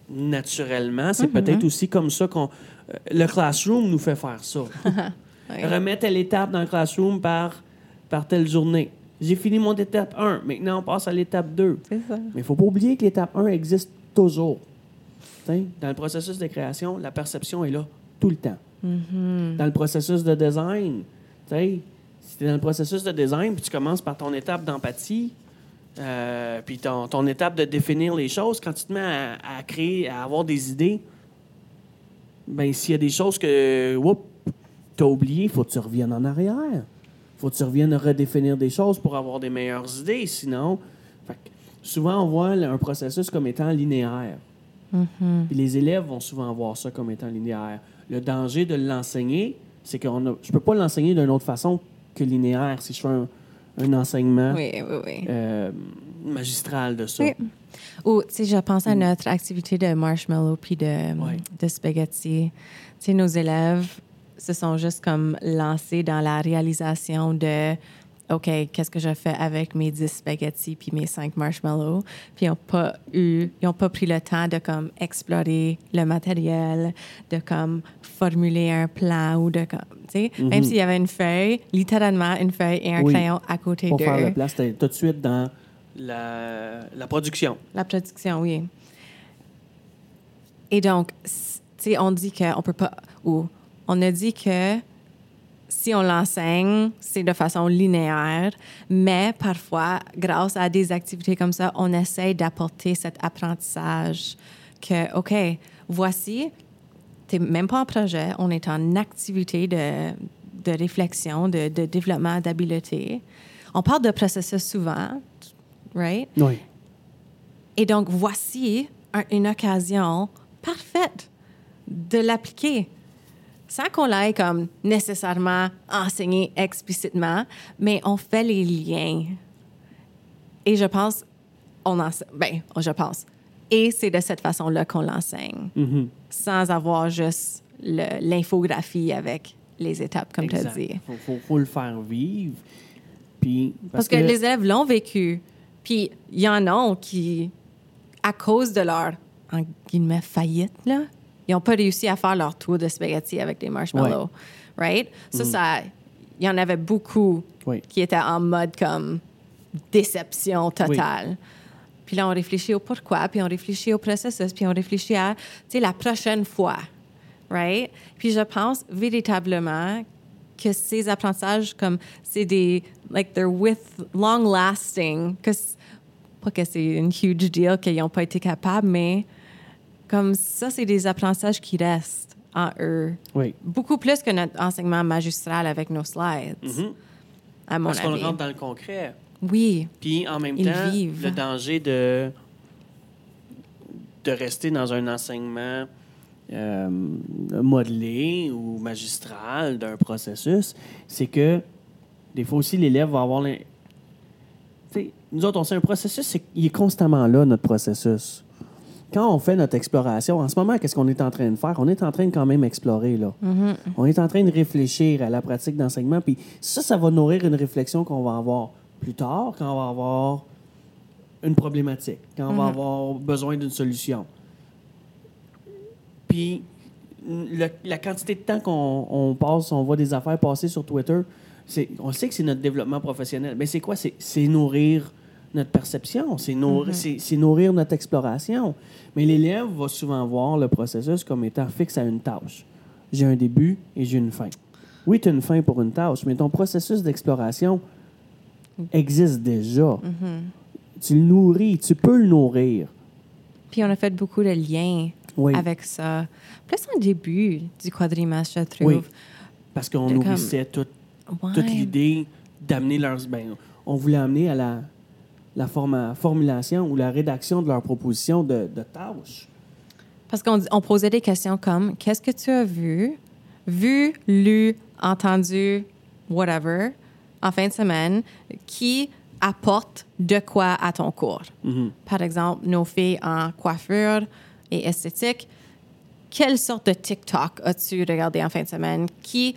naturellement, c'est peut-être aussi comme ça qu'on. euh, le classroom nous fait faire ça. Oui. Remets telle étape dans le classroom par, par telle journée. J'ai fini mon étape 1, maintenant on passe à l'étape 2. C'est ça. Mais il ne faut pas oublier que l'étape 1 existe toujours. T'sais, Dans le processus de création, la perception est là tout le temps. Dans le processus de design, si tu es dans le processus de design, puis tu commences par ton étape d'empathie, euh, puis ton, ton étape de définir les choses, quand tu te mets à, à créer, à avoir des idées, ben s'il y a des choses que as oubliées, il faut que tu reviennes en arrière. faut que tu reviennes redéfinir des choses pour avoir des meilleures idées. Sinon, fait souvent, on voit un processus comme étant linéaire. Puis les élèves vont souvent voir ça comme étant linéaire. Le danger de l'enseigner, c'est que je ne peux pas l'enseigner d'une autre façon que linéaire si je fais un, un enseignement Oui, oui, oui. euh, magistral de ça. Ou, tu sais, je pense à notre activité de marshmallow puis de, de spaghetti. Tu sais, nos élèves se sont juste comme lancés dans la réalisation de OK, qu'est-ce que je fais avec mes 10 spaghettis puis mes 5 marshmallows? Puis ils n'ont pas eu, ils ont pas pris le temps de comme explorer le matériel, de comme formuler un plan ou de comme, tu sais, même s'il y avait une feuille, littéralement une feuille et un Oui. crayon à côté Pour d'eux. faire la place, c'était tout de suite dans la, la production. La production, oui. Et donc, tu sais, on dit qu'on peut pas. Ou on a dit que si on l'enseigne, c'est de façon linéaire, mais parfois, grâce à des activités comme ça, on essaie d'apporter cet apprentissage que, OK, voici, tu même pas en projet, on est en activité de, de réflexion, de, de développement d'habileté. On parle de processus souvent, right? Oui. Et donc, voici un- une occasion parfaite de l'appliquer sans qu'on l'aille comme nécessairement enseigné explicitement, mais on fait les liens. Et je pense, on enseigne, ben, je pense. Et c'est de cette façon-là qu'on l'enseigne, Mhm. sans avoir juste le- l'infographie avec les étapes, comme tu as dit. Faut, faut, faut le faire vivre. Puis, Parce, que, les élèves l'ont vécu. Puis il y en a qui, à cause de leur, en guillemets, faillite, là, ils n'ont pas réussi à faire leur tour de spaghetti avec des marshmallows. Right? Ça, ça, il y en avait beaucoup Oui. qui étaient en mode comme déception totale. Puis là, on réfléchit au pourquoi, puis on réfléchit au processus, puis on réfléchit à, tu sais, la prochaine fois. Right? Puis je pense véritablement que ces apprentissages, comme, c'est des, like, they're with long lasting, que pas que c'est une huge deal qu'ils n'ont pas été capables, mais comme ça, c'est des apprentissages qui restent en eux. Oui. Beaucoup plus que notre enseignement magistral avec nos slides, à mon Parce qu'on rentre dans le concret. Oui, Puis en même Ils temps, vivent. le danger de, de rester dans un enseignement euh, modelé ou magistral d'un processus, c'est que des fois aussi, l'élève va avoir. sais, nous autres, on sait un processus, c'est qu'il est constamment là, notre processus. Quand on fait notre exploration, en ce moment, qu'est-ce qu'on est en train de faire? On est en train de quand même explorer, là. On est en train de réfléchir à la pratique d'enseignement, puis ça, ça va nourrir une réflexion qu'on va avoir plus tard, quand on va avoir une problématique, quand on va avoir besoin d'une solution. Puis, le- la quantité de temps qu'on on passe, on voit des affaires passer sur Twitter, on sait que c'est notre développement professionnel. Mais c'est quoi? C'est nourrir notre perception, c'est nourrir, c'est, nourrir notre exploration. Mais l'élève va souvent voir le processus comme étant fixe à une tâche. J'ai un début et j'ai une fin. Oui, tu as une fin pour une tâche, mais ton processus d'exploration existe déjà. Tu le nourris, tu peux le nourrir. Puis on a fait beaucoup de liens Oui. avec ça. Plus en début du quadrimestre, je trouve. Oui. Parce qu'on comme- nourrissait toute, Ouais. toute l'idée d'amener leurs. Ben, on voulait amener à la, la forma- formulation ou la rédaction de leur proposition de, de tâches. Parce qu'on on posait des questions comme qu'est-ce que tu as vu, vu, lu, entendu, whatever, en fin de semaine, qui apporte de quoi à ton cours? Par exemple, nos filles en coiffure et esthétique, quelle sorte de TikTok as-tu regardé en fin de semaine qui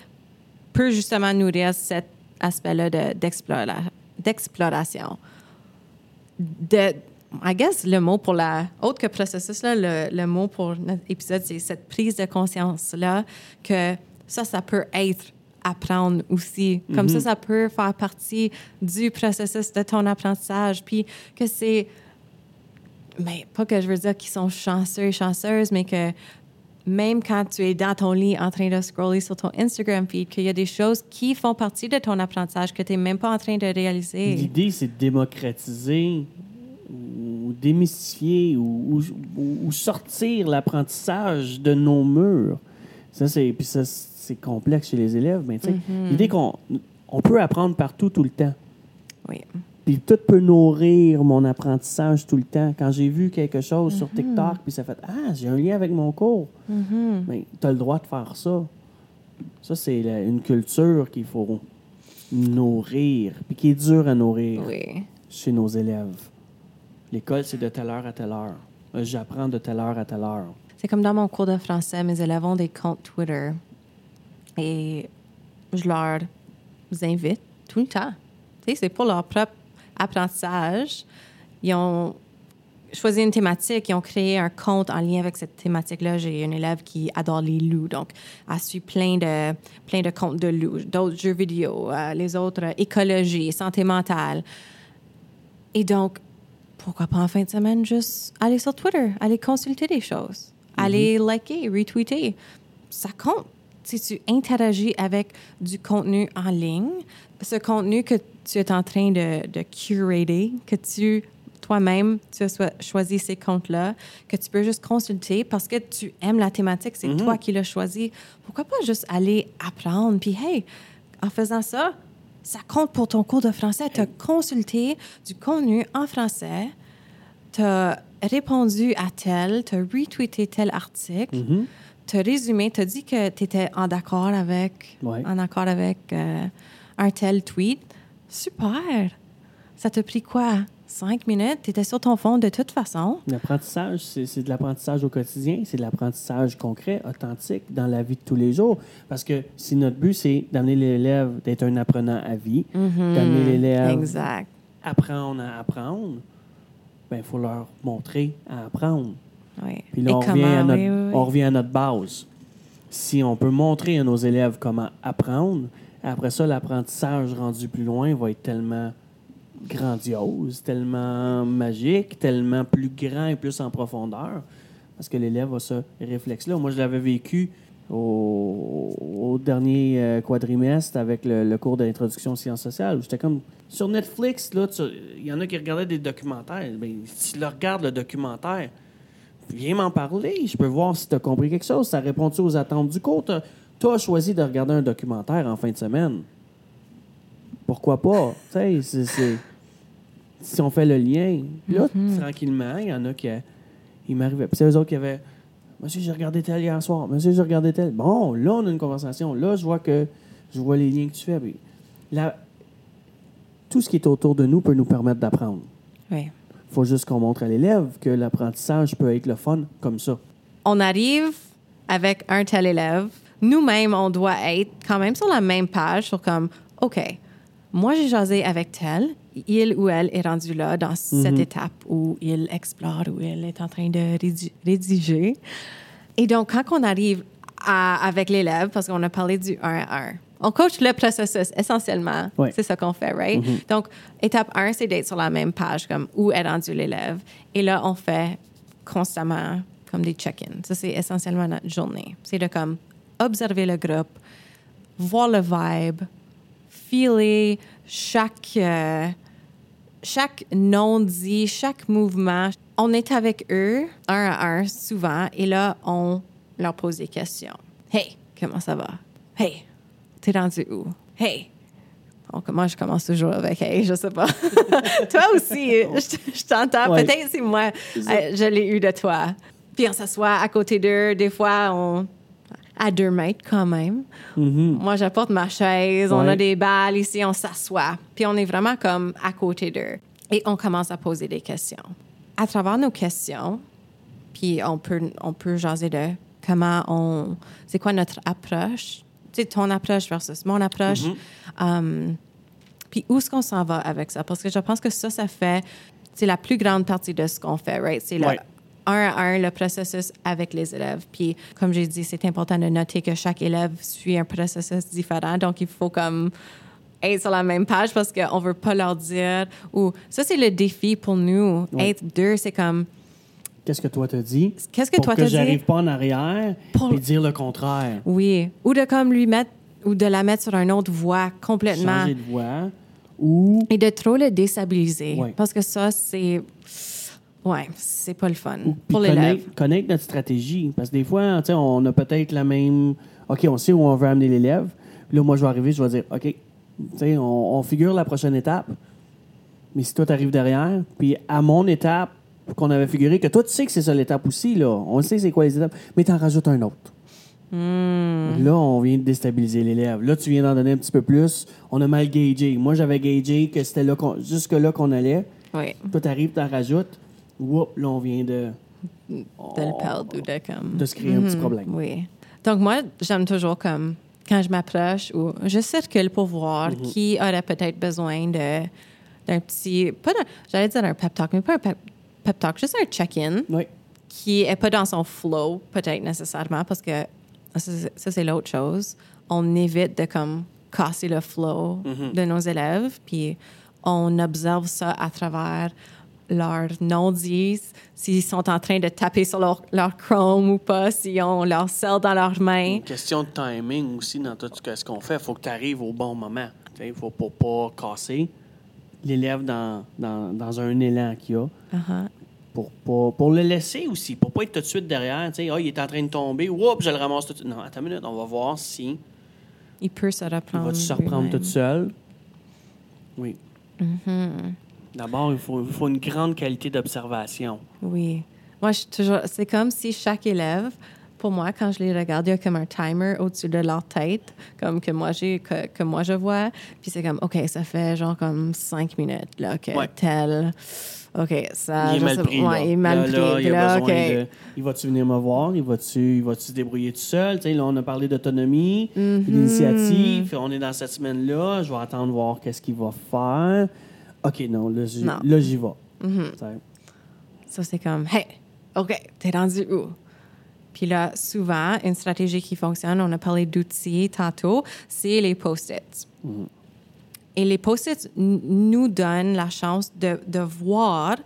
peut justement nourrir cet aspect-là de- d'explora- d'exploration? De, I guess, le mot pour la, autre que processus, là, le, le mot pour notre épisode, c'est cette prise de conscience-là, que ça, ça peut être apprendre aussi. Comme ça, ça peut faire partie du processus de ton apprentissage. Puis que c'est, mais pas que je veux dire qu'ils sont chanceux et chanceuses, mais que même quand tu es dans ton lit en train de scroller sur ton Instagram feed, qu'il y a des choses qui font partie de ton apprentissage que tu n'es même pas en train de réaliser. L'idée, c'est de démocratiser ou démystifier ou, ou- ou sortir l'apprentissage de nos murs. Ça, c'est, puis ça, c'est complexe chez les élèves, mais tu sais, l'idée qu'on on peut apprendre partout tout le temps. Oui. Puis tout peut nourrir mon apprentissage tout le temps. Quand j'ai vu quelque chose sur TikTok, puis ça fait Ah, j'ai un lien avec mon cours. Mais tu as le droit de faire ça. Ça, c'est une culture qu'il faut nourrir, puis qui est dure à nourrir Oui. chez nos élèves. L'école, c'est de telle heure à telle heure. Euh, J'apprends de telle heure à telle heure. C'est comme dans mon cours de français, mes élèves ont des comptes Twitter. Et je leur invite tout le temps. C'est pour leur propre apprentissage. Ils ont choisi une thématique, ils ont créé un compte en lien avec cette thématique-là. J'ai une élève qui adore les loups, donc elle suit plein de, plein de comptes de loups, d'autres jeux vidéo, euh, les autres euh, écologie, santé mentale. Et donc, pourquoi pas en fin de semaine juste aller sur Twitter, aller consulter des choses, aller liker, retweeter. Ça compte. Si tu interagis avec du contenu en ligne, ce contenu que tu es en train de, de curater, que tu toi-même, tu as choisi ces comptes-là, que tu peux juste consulter parce que tu aimes la thématique, c'est toi qui l'as choisi. Pourquoi pas juste aller apprendre? Puis, hey, en faisant ça, ça compte pour ton cours de français. Tu as consulté du contenu en français, tu as répondu à tel, tu as retweeté tel article, tu as résumé, tu as dit que tu étais en accord avec, Ouais. en accord avec euh, un tel tweet. Super! Ça t'a pris quoi? Cinq minutes? Tu étais sur ton fond de toute façon. L'apprentissage, c'est de l'apprentissage au quotidien, c'est de l'apprentissage concret, authentique, dans la vie de tous les jours. Parce que si notre but, c'est d'amener l'élève d'être un apprenant à vie, d'amener l'élève Exact. apprendre à apprendre, ben il faut leur montrer à apprendre. Oui. Puis là, on comment, revient, à notre, oui, oui, oui. on revient à notre base. Si on peut montrer à nos élèves comment apprendre, après ça, l'apprentissage rendu plus loin va être tellement grandiose, tellement magique, tellement plus grand et plus en profondeur, parce que l'élève a ce réflexe-là. Moi, je l'avais vécu au, au dernier euh, quadrimestre avec le, le cours d'introduction aux sciences sociales, où j'étais comme... Sur Netflix, il y en a qui regardaient des documentaires. Ben, si tu le regardes, le documentaire, viens m'en parler. Je peux voir si tu as compris quelque chose. Ça répond-tu aux attentes du cours? Tu as choisi de regarder un documentaire en fin de semaine. Pourquoi pas? Tu sais, c'est- si on fait le lien. Là, tranquillement, il y en a qui... Ils m'arrivaient. Puis c'est eux autres qui avaient... Monsieur, j'ai regardé tel hier soir. Monsieur, j'ai regardé tel. Bon, là, on a une conversation. Là, je vois que... Je vois les liens que tu fais. Puis la- Tout ce qui est autour de nous peut nous permettre d'apprendre. Oui. Faut juste qu'on montre à l'élève que l'apprentissage peut être le fun comme ça. On arrive avec un tel élève. Nous-mêmes, on doit être quand même sur la même page sur comme, OK, moi, j'ai jasé avec tel. Il ou elle est rendu là dans cette étape où il explore, où il est en train de rédi- rédiger. Et donc, quand on arrive à- avec l'élève, parce qu'on a parlé du 1 à 1, on coach le processus essentiellement. C'est ça qu'on fait, right? Donc, étape 1, c'est d'être sur la même page, comme où est rendu l'élève. Et là, on fait constamment comme des check-ins. Ça, c'est essentiellement notre journée. C'est de comme observer le groupe, voir le vibe, feeler chaque, euh, chaque non-dit, chaque mouvement. On est avec eux, un à un, souvent, et là, on leur pose des questions. Hey, comment ça va? Hey, t'es rendu où? Hey! Donc, moi, je commence toujours avec Hey, je sais pas. toi aussi, je, je t'entends. Ouais. Peut-être c'est moi, je l'ai eu de toi. Puis on s'assoit à côté d'eux. Des fois, on. à deux mètres quand même. Moi, j'apporte ma chaise, on a des balles ici, on s'assoit. Puis on est vraiment comme à côté d'eux. Et on commence à poser des questions. À travers nos questions, puis on peut, on peut jaser de comment on. C'est quoi notre approche? Sais, ton approche versus mon approche. Um, puis où est-ce qu'on s'en va avec ça? Parce que je pense que ça, ça fait. C'est la plus grande partie de ce qu'on fait, right? C'est le Ouais. un à un, le processus avec les élèves. Puis, comme j'ai dit, c'est important de noter que chaque élève suit un processus différent. Donc, il faut comme être sur la même page parce qu'on veut pas leur dire. Ou ça, c'est le défi pour nous. Ouais. Être deux, c'est comme. Qu'est-ce que toi t'as dit? Qu'est-ce que pour toi que dit? j'arrive pas en arrière Pour- et dire le contraire. Oui. Ou de comme lui mettre. Ou de la mettre sur une autre voie complètement. Changer de voix ou Et de trop le déstabiliser. Ouais. Parce que ça, c'est. Ouais, c'est pas le fun ou- pour l'élève. connaître, connaître notre stratégie. Parce que des fois, on a peut-être la même. OK, on sait où on veut amener l'élève. Puis là, moi, je vais arriver, je vais dire OK, on, on figure la prochaine étape. Mais si toi, tu arrives derrière, puis à mon étape qu'on avait figuré, que toi, tu sais que c'est ça l'étape aussi, là. On sait c'est quoi les étapes, mais tu en rajoutes un autre. Hmm. Là, on vient de déstabiliser l'élève. Là, tu viens d'en donner un petit peu plus. On a mal gagé. Moi, j'avais gagé que c'était là qu'on- jusque-là qu'on allait. Oui. Toi, t'arrives, t'en rajoutes. Whoop, là, on vient de, De le perdre ou de comme. de se créer un petit Mhm, problème. Oui. Donc, moi, j'aime toujours comme quand je m'approche ou je circule pour voir Mhm. qui aurait peut-être besoin de d'un petit. Pas d'un- J'allais dire un pep talk, mais pas un pep, pep talk, juste un check-in Oui. qui est pas dans son flow, peut-être nécessairement, parce que ça, c'est- l'autre chose. On évite de comme casser le flow de nos élèves, puis on observe ça à travers leurs non-dits, s'ils sont en train de taper sur leur, leur Chrome ou pas, si on leur sert dans leurs mains. Une question de timing aussi dans tout ce qu'on fait. Il faut que tu arrives au bon moment. Il faut pas, pas casser l'élève dans, dans, dans un élan qu'il a. Uh-huh. Pour, pour le laisser aussi, pour pas être tout de suite derrière. Tu sais, Ah, il est en train de tomber. Oups, je le ramasse tout de suite. Non, attends une minute, on va voir si Il peut se il reprendre. va se reprendre tout seul? Oui. Mm-hmm. D'abord, il faut, il faut une grande qualité d'observation. Oui. Moi, je toujours. C'est comme si chaque élève, pour moi, quand je les regarde, il y a comme un timer au-dessus de leur tête, comme que moi j'ai que, que moi je vois. Puis c'est comme OK, ça fait genre comme cinq minutes là que Ouais. tel. OK, ça. il est mal pris. ouais, il est mal Là, pris. là, il là, de. Va-tu venir me voir? Il va-tu va se débrouiller tout seul? Tu sais, là, on a parlé d'autonomie, Mm-hmm. d'initiative. On est dans cette semaine-là. Je vais attendre voir qu'est-ce qu'il va faire. OK, non, là, j'y, Non. là, j'y vais. Sais. Ça, c'est comme, hey, OK, t'es rendu où? Puis là, souvent, une stratégie qui fonctionne, on a parlé d'outils tantôt, c'est les post-its. Et les post-its n- nous donnent la chance de, de voir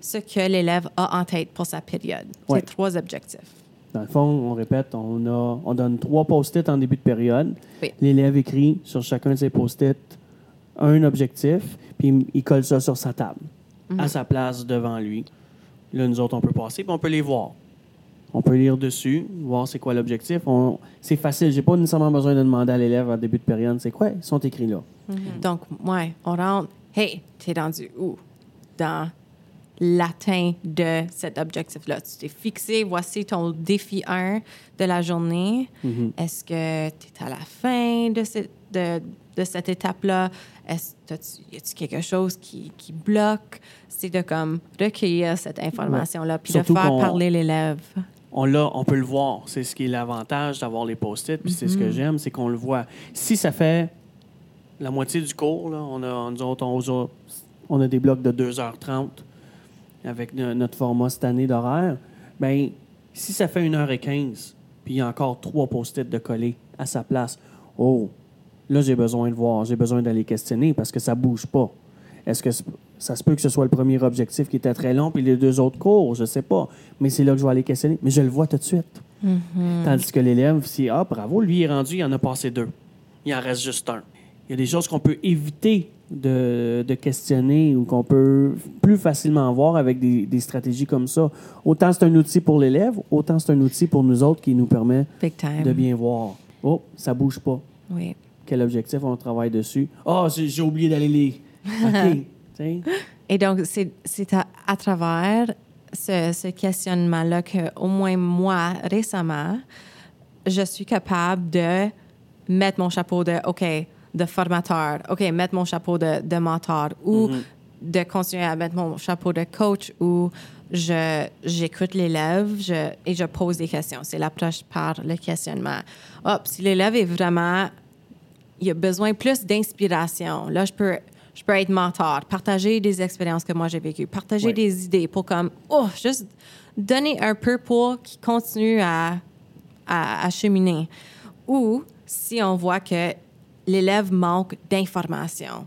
ce que l'élève a en tête pour sa période. Ouais. C'est trois objectifs. Dans le fond, on répète, on, a, on donne trois post-it en début de période. Oui. L'élève écrit sur chacun de ses post-it un objectif, puis il colle ça sur sa table, à sa place devant lui. Là, nous autres, on peut passer, puis on peut les voir. On peut lire dessus, voir c'est quoi l'objectif. On- C'est facile. J'ai pas nécessairement besoin de demander à l'élève en début de période, c'est quoi? Ils sont écrits là. Donc, ouais, on rentre. Hey, t'es rendu où? Dans l'atteinte de cet objectif-là. Tu t'es fixé, voici ton défi 1 de la journée. Est-ce que tu es à la fin de, ce- de, de cette étape-là? Est-ce y a-tu quelque chose qui, qui bloque? C'est de comme recueillir cette information-là puis de faire parler l'élève. On l'a, on peut le voir. C'est ce qui est l'avantage d'avoir les post-it. Puis c'est ce que j'aime, c'est qu'on le voit. Si ça fait la moitié du cours, là, on a, nous autres, on, a- on a des blocs de 2h30 avec no- notre format cette année d'horaire. ben si ça fait 1h15, puis il y a encore trois post-it de coller à sa place, oh, là, j'ai besoin de voir, j'ai besoin d'aller questionner parce que ça bouge pas. Est-ce que c- ça se peut que ce soit le premier objectif qui était très long, puis les deux autres courts, je sais pas. Mais c'est là que je vais aller questionner. Mais je le vois tout de suite. Tandis que l'élève, si, ah, bravo, lui il est rendu, il en a passé deux. Il en reste juste un. Il y a des choses qu'on peut éviter de, de questionner ou qu'on peut plus facilement voir avec des, des stratégies comme ça. Autant c'est un outil pour l'élève, autant c'est un outil pour nous autres qui nous permet de bien voir. Oh, ça bouge pas. Oui. Quel objectif on travaille dessus? Ah, j'ai j'ai oublié d'aller les. OK. Et donc, c'est à, à travers ce, ce questionnement-là que, au moins moi, récemment, je suis capable de mettre mon chapeau de, OK, de formateur, OK, mettre mon chapeau de, de mentor ou de continuer à mettre mon chapeau de coach ou j'écoute l'élève et je pose des questions. C'est l'approche par le questionnement. Hop, si l'élève est vraiment il a besoin plus d'inspiration. Là, je peux, je peux être mentor, partager des expériences que moi j'ai vécues, partager des idées pour comme, oh, juste donner un peu pour qu'il continue à, à, à cheminer. Ou si on voit que l'élève manque d'informations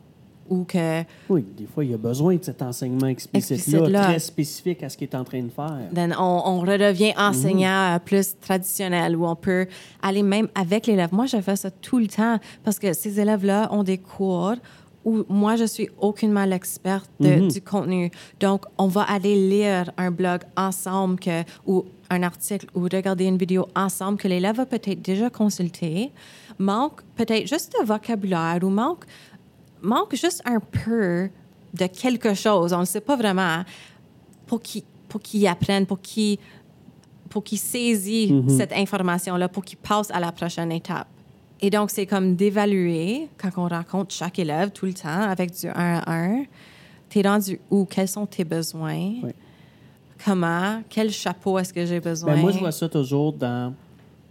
ou que Oui, des fois, il y a besoin de cet enseignement explicite-là, très spécifique à ce qu'il est en train de faire. then on, on redevient enseignant euh, plus traditionnel où on peut aller même avec l'élève. Moi, je fais ça tout le temps parce que ces élèves-là ont des cours où moi, je suis aucunement l'experte de- du contenu. Donc, on va aller lire un blog ensemble que, ou un article ou regarder une vidéo ensemble que l'élève a peut-être déjà consulté, manque peut-être juste de vocabulaire ou manque manque juste un peu de quelque chose, on ne sait pas vraiment, pour qu'ils pour qu'ils apprennent, pour qu'ils pour qu'ils saisissent cette information-là, pour qu'ils passent à la prochaine étape. Et donc, c'est comme d'évaluer, quand on rencontre chaque élève tout le temps avec du 1 à 1, t'es rendu où? Quels sont tes besoins? Oui. Comment? Quel chapeau est-ce que j'ai besoin? Ben, moi, je vois ça toujours dans.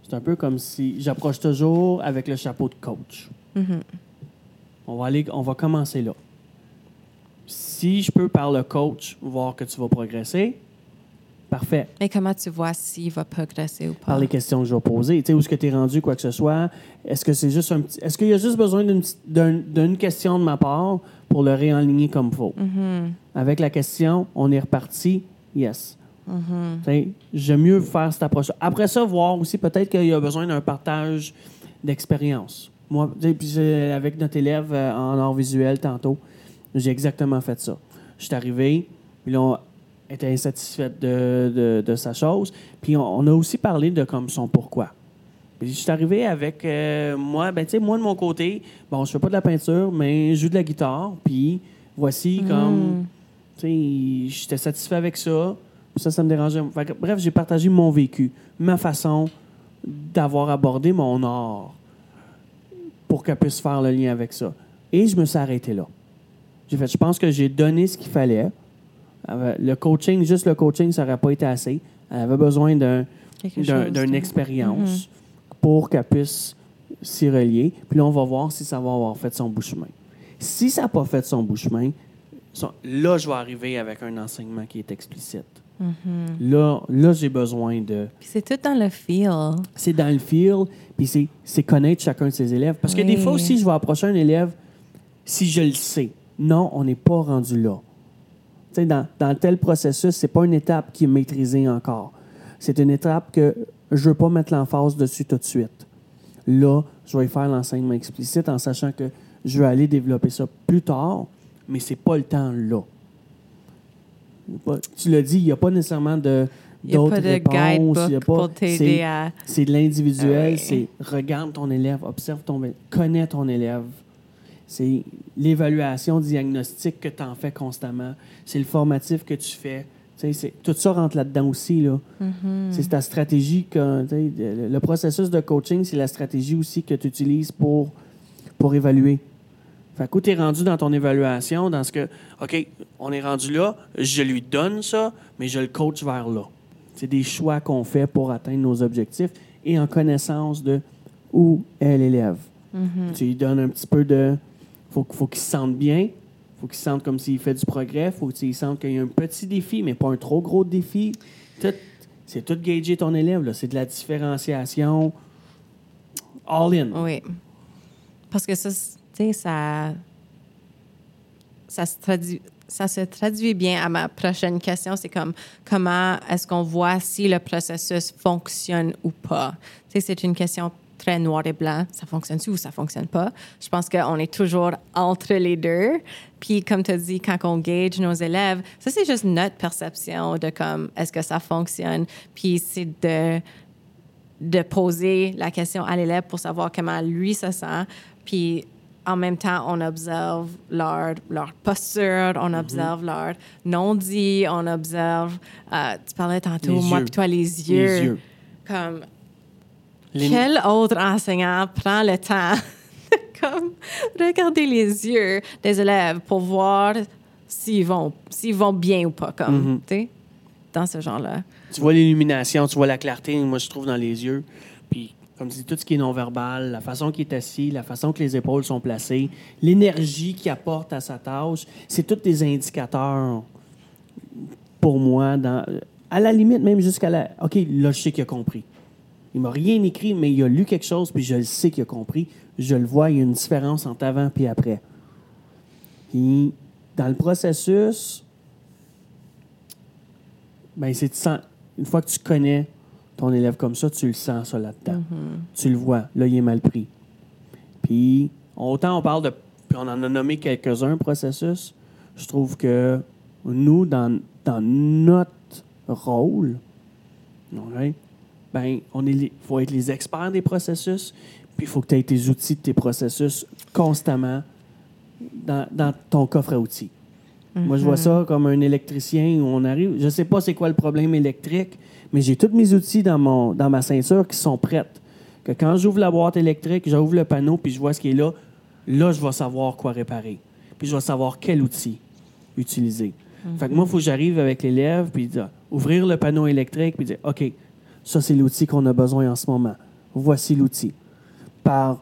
C'est un peu comme si. J'approche toujours avec le chapeau de coach. On, va aller, on va commencer là. Si je peux, par le coach, voir que tu vas progresser, parfait. Mais comment tu vois s'il va progresser ou pas? Par les questions que je vais poser. Tu sais, où est-ce que tu es rendu, quoi que ce soit? Est-ce que c'est juste un petit. Est-ce qu'il y a juste besoin d'une d'un- question de ma part pour le réaligner comme il faut? Avec la question, on est reparti. Yes. Tu sais, J'aime mieux faire cette approche. Après ça, voir aussi peut-être qu'il y a besoin d'un partage d'expérience. Moi, puis avec notre élève euh, en art visuel tantôt, j'ai exactement fait ça. Je suis arrivé, puis là, on était insatisfaite de, de- de sa chose. Puis on, on a aussi parlé de comme son pourquoi. Puis je suis arrivé avec euh, moi, ben tu sais, moi de mon côté, bon, je fais pas de la peinture, mais je joue de la guitare. Puis voici comme, tu sais, j'étais satisfait avec ça. Ça, ça me dérangeait. Que, bref, j'ai partagé mon vécu, ma façon d'avoir abordé mon art pour qu'elle puisse faire le lien avec ça. Et je me suis arrêté là. J'ai fait, je pense que j'ai donné ce qu'il fallait. Euh, Le coaching, juste le coaching, ça n'aurait pas été assez. Elle avait besoin d'un d'une expérience pour qu'elle puisse s'y relier. Puis là, on va voir si ça va avoir fait son bout chemin. Si ça n'a pas fait son bout chemin, là, je vais arriver avec un enseignement qui est explicite. Là, là j'ai besoin de. Puis c'est tout dans le feel. C'est dans le feel, puis c'est, c'est connaître chacun de ses élèves. Parce que des fois aussi, je vais approcher un élève si je le sais. Non, on n'est pas rendu là. Dans, dans tel processus, c'est pas une étape qui est maîtrisée encore. C'est une étape que je veux pas mettre l'emphase dessus tout de suite. Là, je vais faire l'enseignement explicite en sachant que je vais aller développer ça plus tard, mais c'est pas le temps là. Tu l'as dit, il n'y a pas nécessairement de n'y d'autres de réponses, il y a pas- t'aider c'est- de l'individuel, Ah oui. c'est regarde ton élève, observe ton élève, connais ton élève. C'est l'évaluation diagnostique que tu en fais constamment. C'est le formatif que tu fais. Tout ça rentre là-dedans aussi. Là. Mm-hmm. C'est ta stratégie. Que, le, processus de coaching, c'est la stratégie aussi que tu utilises pour, pour évaluer. Fait que tu es rendu dans ton évaluation, dans ce que, OK, on est rendu là, je lui donne ça, mais je le coach vers là. C'est des choix qu'on fait pour atteindre nos objectifs et en connaissance de où est l'élève. Tu lui donnes un petit peu de. Faut, faut qu'il se sente bien. faut qu'il se sente comme s'il fait du progrès. faut qu'il sente qu'il y a un petit défi, mais pas un trop gros défi. C'est tout gager ton élève. C'est de la différenciation all in. Oui. Parce que ça, ça. Ça se, traduit, ça se traduit bien à ma prochaine question. C'est comme comment est-ce qu'on voit si le processus fonctionne ou pas? C'est une question très noir et blanc. Ça fonctionne-tu ou ça fonctionne pas? Je pense qu'on est toujours entre les deux. Puis, comme tu as dit, quand on gauge nos élèves, ça, c'est juste notre perception de comme est-ce que ça fonctionne? Puis, c'est de de poser la question à l'élève pour savoir comment lui se sent. Puis en même temps, on observe leur, leur posture, on observe leur non-dit, on observe. euh, tu parlais tantôt, Les moi, yeux. puis toi, les yeux. Les yeux. Comme, Les- quel autre enseignant prend le temps de comme, regarder les yeux des élèves pour voir s'ils vont, s'ils vont bien ou pas, comme, Mhm. tu sais, dans ce genre-là? Tu vois l'illumination, tu vois la clarté, moi, je trouve, dans les yeux. Puis, comme tu dis, tout ce qui est non-verbal, la façon qu'il est assis, la façon que les épaules sont placées, l'énergie qu'il apporte à sa tâche, c'est tous des indicateurs pour moi. Dans, à la limite, même jusqu'à la. OK, là, je sais qu'il a compris. Il m'a rien écrit, mais il a lu quelque chose, puis je le sais qu'il a compris. Je le vois, il y a une différence entre avant et après. Puis, dans le processus, ben, c'est une fois que tu connais ton élève comme ça, tu le sens ça là-dedans. Tu le vois. Là, il est mal pris. Puis, autant on parle de. Puis on en a nommé quelques-uns processus. Je trouve que nous, dans, dans notre rôle, ben, on est faut être les experts des processus, puis il faut que tu aies tes outils de tes processus constamment dans, dans ton coffre à outils. Moi, je vois ça comme un électricien où on arrive. Je sais pas c'est quoi le problème électrique, mais j'ai tous mes outils dans, mon, dans ma ceinture qui sont prêtes. Que quand j'ouvre la boîte électrique, j'ouvre le panneau, puis je vois ce qui est là, là, je vais savoir quoi réparer. Puis je vais savoir quel outil utiliser. Fait que moi, il faut que j'arrive avec l'élève, puis dire, ouvrir le panneau électrique, puis dire, OK, ça, c'est l'outil qu'on a besoin en ce moment. Voici l'outil. Par,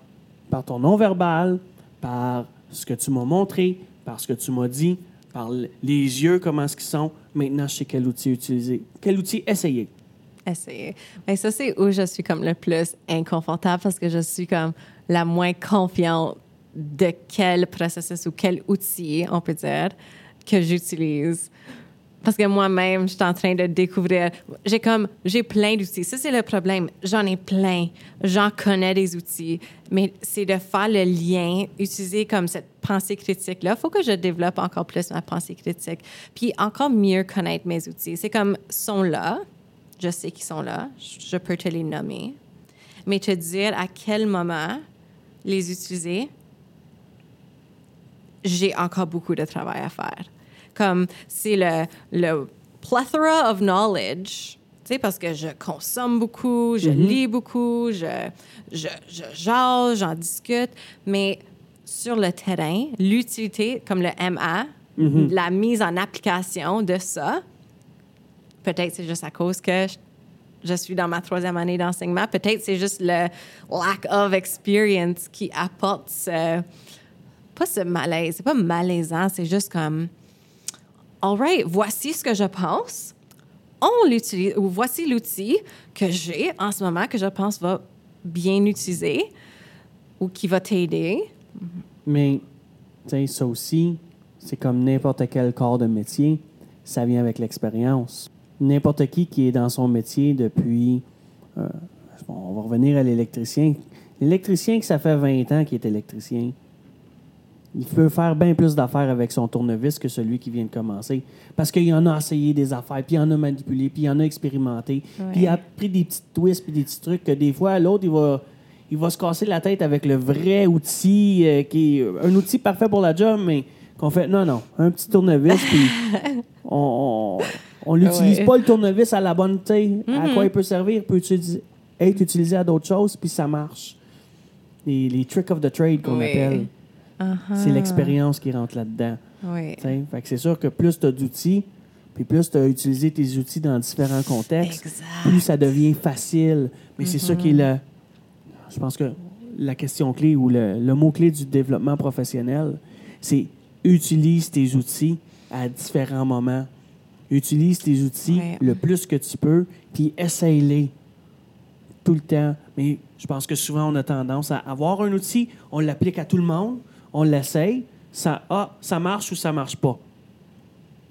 par ton non-verbal, par ce que tu m'as montré, par ce que tu m'as dit, par les yeux, comment est-ce qu'ils sont. Maintenant, je sais quel outil utiliser. Quel outil essayer. essayer. Mais ça, c'est où je suis comme le plus inconfortable parce que je suis comme la moins confiante de quel processus ou quel outil, on peut dire, que j'utilise. Parce que moi-même, je suis en train de découvrir. J'ai comme, j'ai plein d'outils. Ça, c'est le problème. J'en ai plein. J'en connais des outils. Mais c'est de faire le lien, utiliser comme cette pensée critique-là. Il faut que je développe encore plus ma pensée critique. Puis encore mieux connaître mes outils. C'est comme, sont là. Je sais qu'ils sont là. Je peux te les nommer. Mais te dire à quel moment les utiliser, j'ai encore beaucoup de travail à faire. Comme c'est le, le plethora of knowledge, tu sais, parce que je consomme beaucoup, je lis beaucoup, je, je, je jase, j'en discute, mais sur le terrain, l'utilité, comme le MA, la mise en application de ça, peut-être c'est juste à cause que je, je suis dans ma troisième année d'enseignement, peut-être c'est juste le lack of experience qui apporte ce, pas ce malaise, c'est pas malaisant, c'est juste comme all right, voici ce que je pense. On l'utilise, ou voici l'outil que j'ai en ce moment que je pense va bien utiliser ou qui va t'aider. Mais, tu sais, ça aussi, c'est comme n'importe quel corps de métier, ça vient avec l'expérience. N'importe qui qui est dans son métier depuis. euh, on va revenir à l'électricien. L'électricien que ça fait 20 ans qu'il est électricien, il peut faire bien plus d'affaires avec son tournevis que celui qui vient de commencer. Parce qu'il en a essayé des affaires, puis il en a manipulé, puis il en a expérimenté, puis il a pris des petits twists, puis des petits trucs que des fois, l'autre, il va, il va se casser la tête avec le vrai outil, euh, qui est un outil parfait pour la job, mais qu'on fait, non, non, un petit tournevis, puis on, on, l'utilise Ouais. pas, le tournevis, à la bonne, sais, à quoi il peut servir, peut utiliser- être utilisé à d'autres choses, puis ça marche. Les, les tricks of the trade qu'on Oui. appelle. C'est l'expérience qui rentre là-dedans. Oui. T'sais. Fait que c'est sûr que plus tu as d'outils, puis plus tu as utilisé tes outils dans différents contextes, Exact. plus ça devient facile. Mais c'est ça qui est le. Je pense que la question clé ou le, le mot-clé du développement professionnel, c'est utilise tes outils à différents moments. Utilise tes outils le plus que tu peux, puis essaye-les tout le temps. Mais je pense que souvent, on a tendance à avoir un outil, on l'applique à tout le monde, on l'essaye, ça, ah, ça marche ou ça marche pas.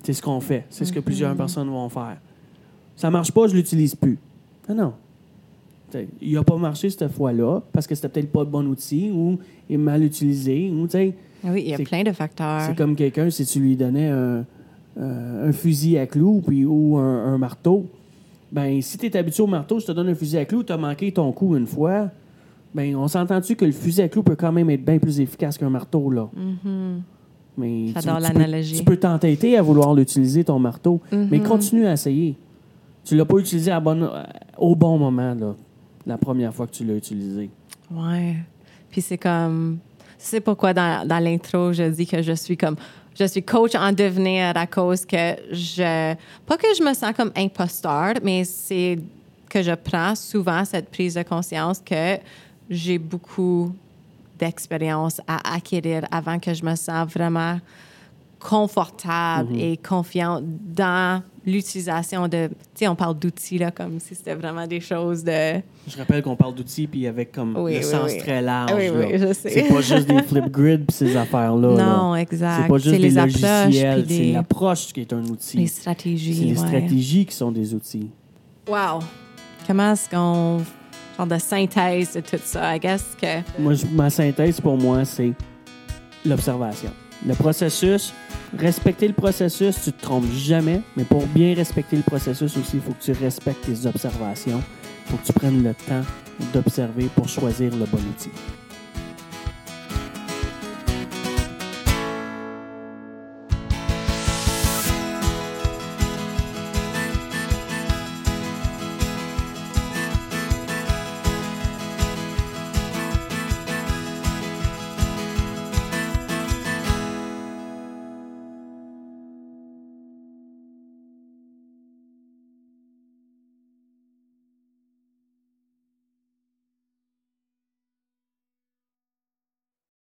C'est ce qu'on fait. C'est ce que plusieurs personnes vont faire. Ça marche pas, je l'utilise plus. Non, non. T'sais, il n'a pas marché cette fois-là parce que c'était peut-être pas le bon outil ou il est mal utilisé. Ou, t'sais, Oui, il y a plein de facteurs. c'est comme quelqu'un, si tu lui donnais un, euh, un fusil à clous puis, ou un, un marteau, ben si tu es habitué au marteau, je te donne un fusil à clous, tu as manqué ton coup une fois, ben on s'entend-tu que le fusil à clous peut quand même être bien plus efficace qu'un marteau, là? Mais tu- J'adore tu l'analogie. peux- Tu peux t'entêter à vouloir l'utiliser, ton marteau, mais continue à essayer. Tu l'as pas utilisé à bonne- au bon moment, là, la première fois que tu l'as utilisé. Ouais. Puis c'est comme. C'est pourquoi dans, dans l'intro, je dis que je suis comme. Je suis coach en devenir à cause que je. Pas que je me sens comme imposteur, mais c'est que je prends souvent cette prise de conscience que j'ai beaucoup d'expérience à acquérir avant que je me sens vraiment confortable et confiante dans l'utilisation de. Tu sais, on parle d'outils, là, comme si c'était vraiment des choses de. Je rappelle qu'on parle d'outils puis avec comme Oui, le oui, sens oui. très large. Oui, là. oui, je sais. C'est pas juste des flip grids puis ces affaires-là. là. Non, exact. C'est pas juste C'est des les logiciels, c'est des- l'approche qui est un outil. Les C'est stratégies. les ouais. stratégies qui sont des outils. Wow. Comment est-ce qu'on. Genre de synthèse de tout ça? I guess que. Moi, ma synthèse pour moi, c'est l'observation. Le processus, respecter le processus, tu te trompes jamais, mais pour bien respecter le processus aussi, il faut que tu respectes tes observations. Il faut que tu prennes le temps d'observer pour choisir le bon outil.